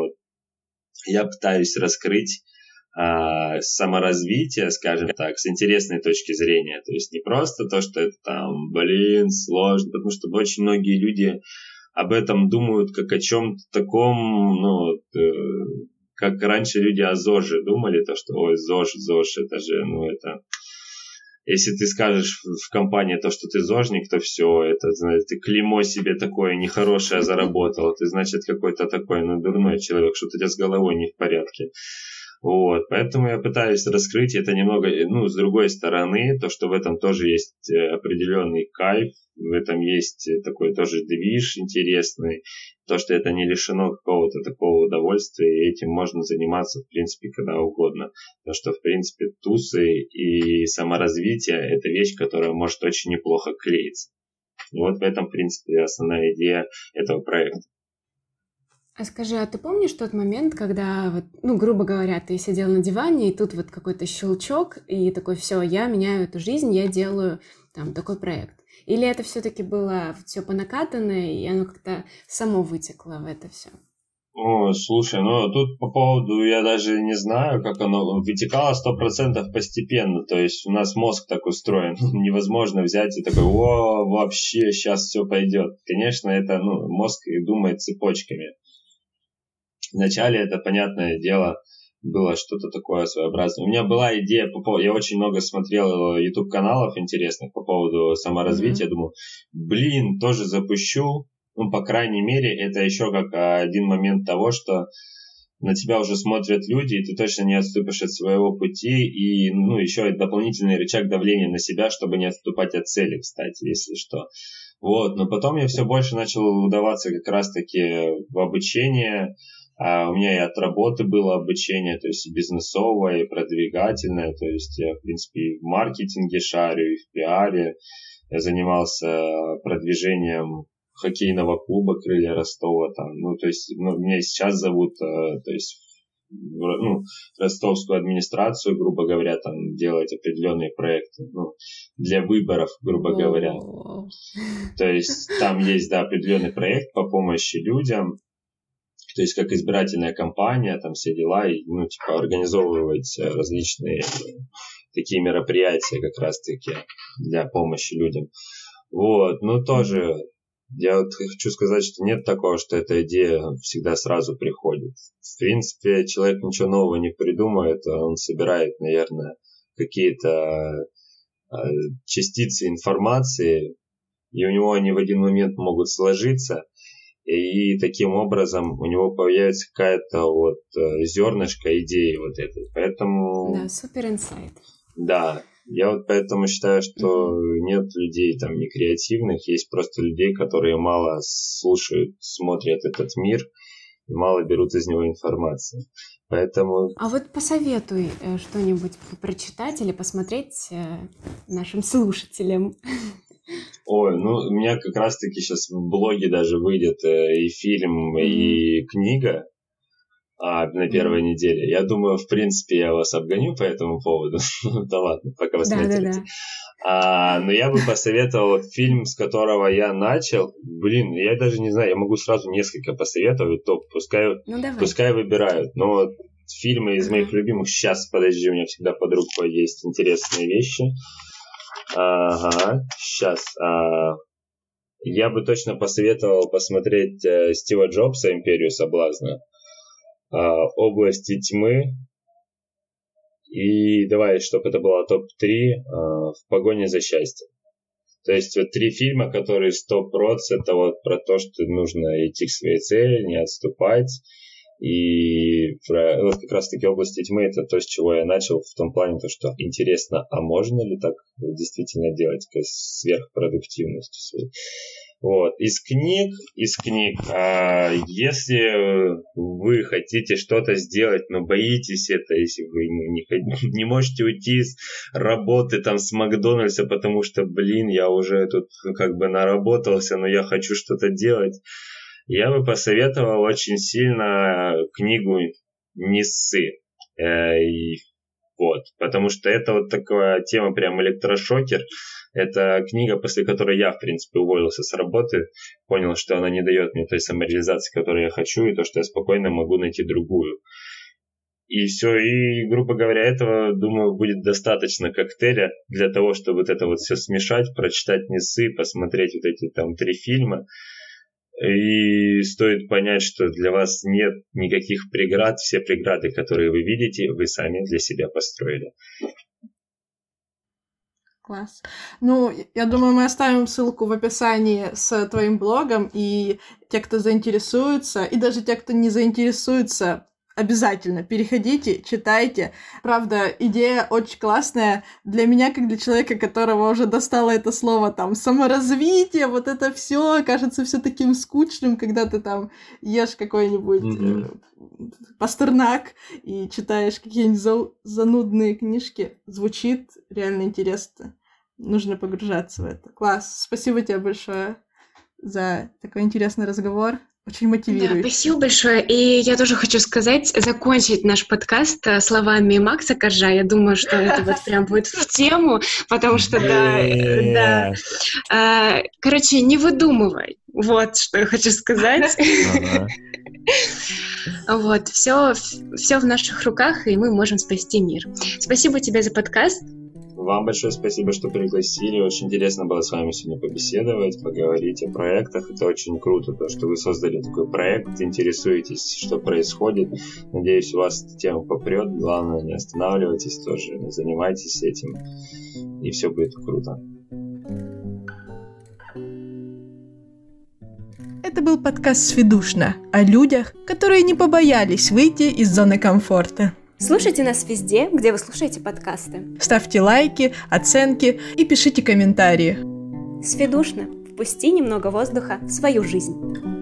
Speaker 1: я пытаюсь раскрыть а, саморазвитие, скажем так, с интересной точки зрения. То есть не просто то, что это там, блин, сложно, потому что очень многие люди об этом думают как о чем-то таком, ну, э, как раньше люди о ЗОЖе думали, то, что, ой, ЗОЖ, ЗОЖ, это же, ну, это если ты скажешь в компании то, что ты зожник, то все, это, знаешь, ты клеймо себе такое нехорошее заработал, ты, значит, какой-то такой, ну, дурной человек, что-то у тебя с головой не в порядке. Вот, поэтому я пытаюсь раскрыть это немного, ну, с другой стороны, то, что в этом тоже есть э, определенный кайф, в этом есть такой тоже движ интересный, то, что это не лишено какого-то такого удовольствия, и этим можно заниматься, в принципе, когда угодно. Потому что, в принципе, тусы и саморазвитие – это вещь, которая может очень неплохо клеиться. Вот в этом, в принципе, основная идея этого проекта.
Speaker 2: А скажи, а ты помнишь тот момент, когда, вот, ну, грубо говоря, ты сидел на диване, и тут вот какой-то щелчок, и такой, все, я меняю эту жизнь, я делаю там такой проект. Или это все-таки было все по накатанной, и оно как-то само вытекло в это все?
Speaker 1: О, слушай, ну тут по поводу, я даже не знаю, как оно вытекало сто процентов постепенно. То есть у нас мозг так устроен. Невозможно взять и такой, о, вообще, сейчас все пойдет. Конечно, это, ну, мозг думает цепочками. Вначале это, понятное дело, было что-то такое своеобразное. У меня была идея по поводу... Я очень много смотрел YouTube каналов интересных по поводу саморазвития. Mm-hmm. Думаю, блин, тоже запущу. Ну, по крайней мере, это еще как один момент того, что на тебя уже смотрят люди, и ты точно не отступишь от своего пути, и, ну, еще дополнительный рычаг давления на себя, чтобы не отступать от цели, кстати, если что. Вот, но потом я все больше начал удаваться как раз-таки в обучение, а у меня и от работы было обучение, то есть и бизнесовое, и продвигательное, то есть я, в принципе, и в маркетинге шарю, и в пиаре. Я занимался продвижением хоккейного клуба «Крылья Ростова». Там, ну, то есть, ну, меня сейчас зовут, э, то есть, ну, ростовскую администрацию, грубо говоря, там делать определенные проекты ну, для выборов, грубо говоря. То есть там есть да, определенный проект по помощи людям, то есть как избирательная кампания, там все дела, и, ну, типа, организовывать различные такие мероприятия как раз-таки для помощи людям. Вот, ну тоже я вот хочу сказать, что нет такого, что эта идея всегда сразу приходит. В принципе, человек ничего нового не придумает, он собирает, наверное, какие-то а, частицы информации, и у него они в один момент могут сложиться, и таким образом у него появится какая-то вот э, зернышко идеи вот этой. Поэтому...
Speaker 2: Да, супер инсайт.
Speaker 1: Да, я вот поэтому считаю, что нет людей там не креативных, есть просто людей, которые мало слушают, смотрят этот мир и мало берут из него информации. Поэтому...
Speaker 2: А вот посоветуй э, что-нибудь прочитать или посмотреть э, нашим слушателям.
Speaker 1: Ой, ну у меня как раз-таки сейчас в блоге даже выйдет э, и фильм, и книга а, на первой mm-hmm. неделе. Я думаю, в принципе, я вас обгоню по этому поводу. да ладно, пока вы смотрите. Да, да, да. А, но я бы посоветовал фильм, с которого я начал. Блин, я даже не знаю, я могу сразу несколько посоветовать, то пускай, ну, пускай выбирают. Но фильмы из моих любимых сейчас, подожди, у меня всегда под рукой есть интересные вещи. Ага, сейчас. А, я бы точно посоветовал посмотреть э, Стива Джобса «Империю соблазна», а, «Области тьмы», и давай, чтобы это было топ-3 а, «В погоне за счастьем». То есть вот три фильма, которые 100% это вот про то, что нужно идти к своей цели, не отступать, и про, вот как раз таки области тьмы это то, с чего я начал, в том плане, то, что интересно, а можно ли так действительно делать с сверхпродуктивностью своей. Вот. Из книг, из книг, а, если вы хотите что-то сделать, но боитесь это, если вы не, не можете уйти с работы там с Макдональдса, потому что, блин, я уже тут как бы наработался, но я хочу что-то делать, я бы посоветовал очень сильно книгу Ниссы. Э, и, вот, потому что это вот такая тема прям электрошокер. Это книга, после которой я, в принципе, уволился с работы, понял, что она не дает мне той самореализации, которую я хочу, и то, что я спокойно могу найти другую. И все, и, грубо говоря, этого, думаю, будет достаточно коктейля для того, чтобы вот это вот все смешать, прочитать Несы, посмотреть вот эти там три фильма, и стоит понять, что для вас нет никаких преград. Все преграды, которые вы видите, вы сами для себя построили.
Speaker 3: Класс. Ну, я думаю, мы оставим ссылку в описании с твоим блогом, и те, кто заинтересуется, и даже те, кто не заинтересуется, Обязательно переходите, читайте. Правда, идея очень классная для меня, как для человека, которого уже достало это слово там саморазвитие, вот это все кажется все таким скучным, когда ты там ешь какой-нибудь mm-hmm. пастернак и читаешь какие-нибудь за- занудные книжки. Звучит реально интересно. Нужно погружаться в это. Класс. Спасибо тебе большое за такой интересный разговор. Очень мотивирует.
Speaker 2: Да, спасибо большое. И я тоже хочу сказать, закончить наш подкаст э, словами Макса Коржа. Я думаю, что это вот прям будет в тему, потому что, да, да. А, короче, не выдумывай. Вот, что я хочу сказать. Вот, все, все в наших руках, и мы можем спасти мир. Спасибо тебе за подкаст.
Speaker 1: Вам большое спасибо, что пригласили. Очень интересно было с вами сегодня побеседовать, поговорить о проектах. Это очень круто, то, что вы создали такой проект, интересуетесь, что происходит. Надеюсь, у вас эта тема попрет. Главное, не останавливайтесь тоже, занимайтесь этим, и все будет круто.
Speaker 3: был подкаст «Сведушно» о людях, которые не побоялись выйти из зоны комфорта.
Speaker 2: Слушайте нас везде, где вы слушаете подкасты.
Speaker 3: Ставьте лайки, оценки и пишите комментарии.
Speaker 2: Сведушно. Впусти немного воздуха в свою жизнь.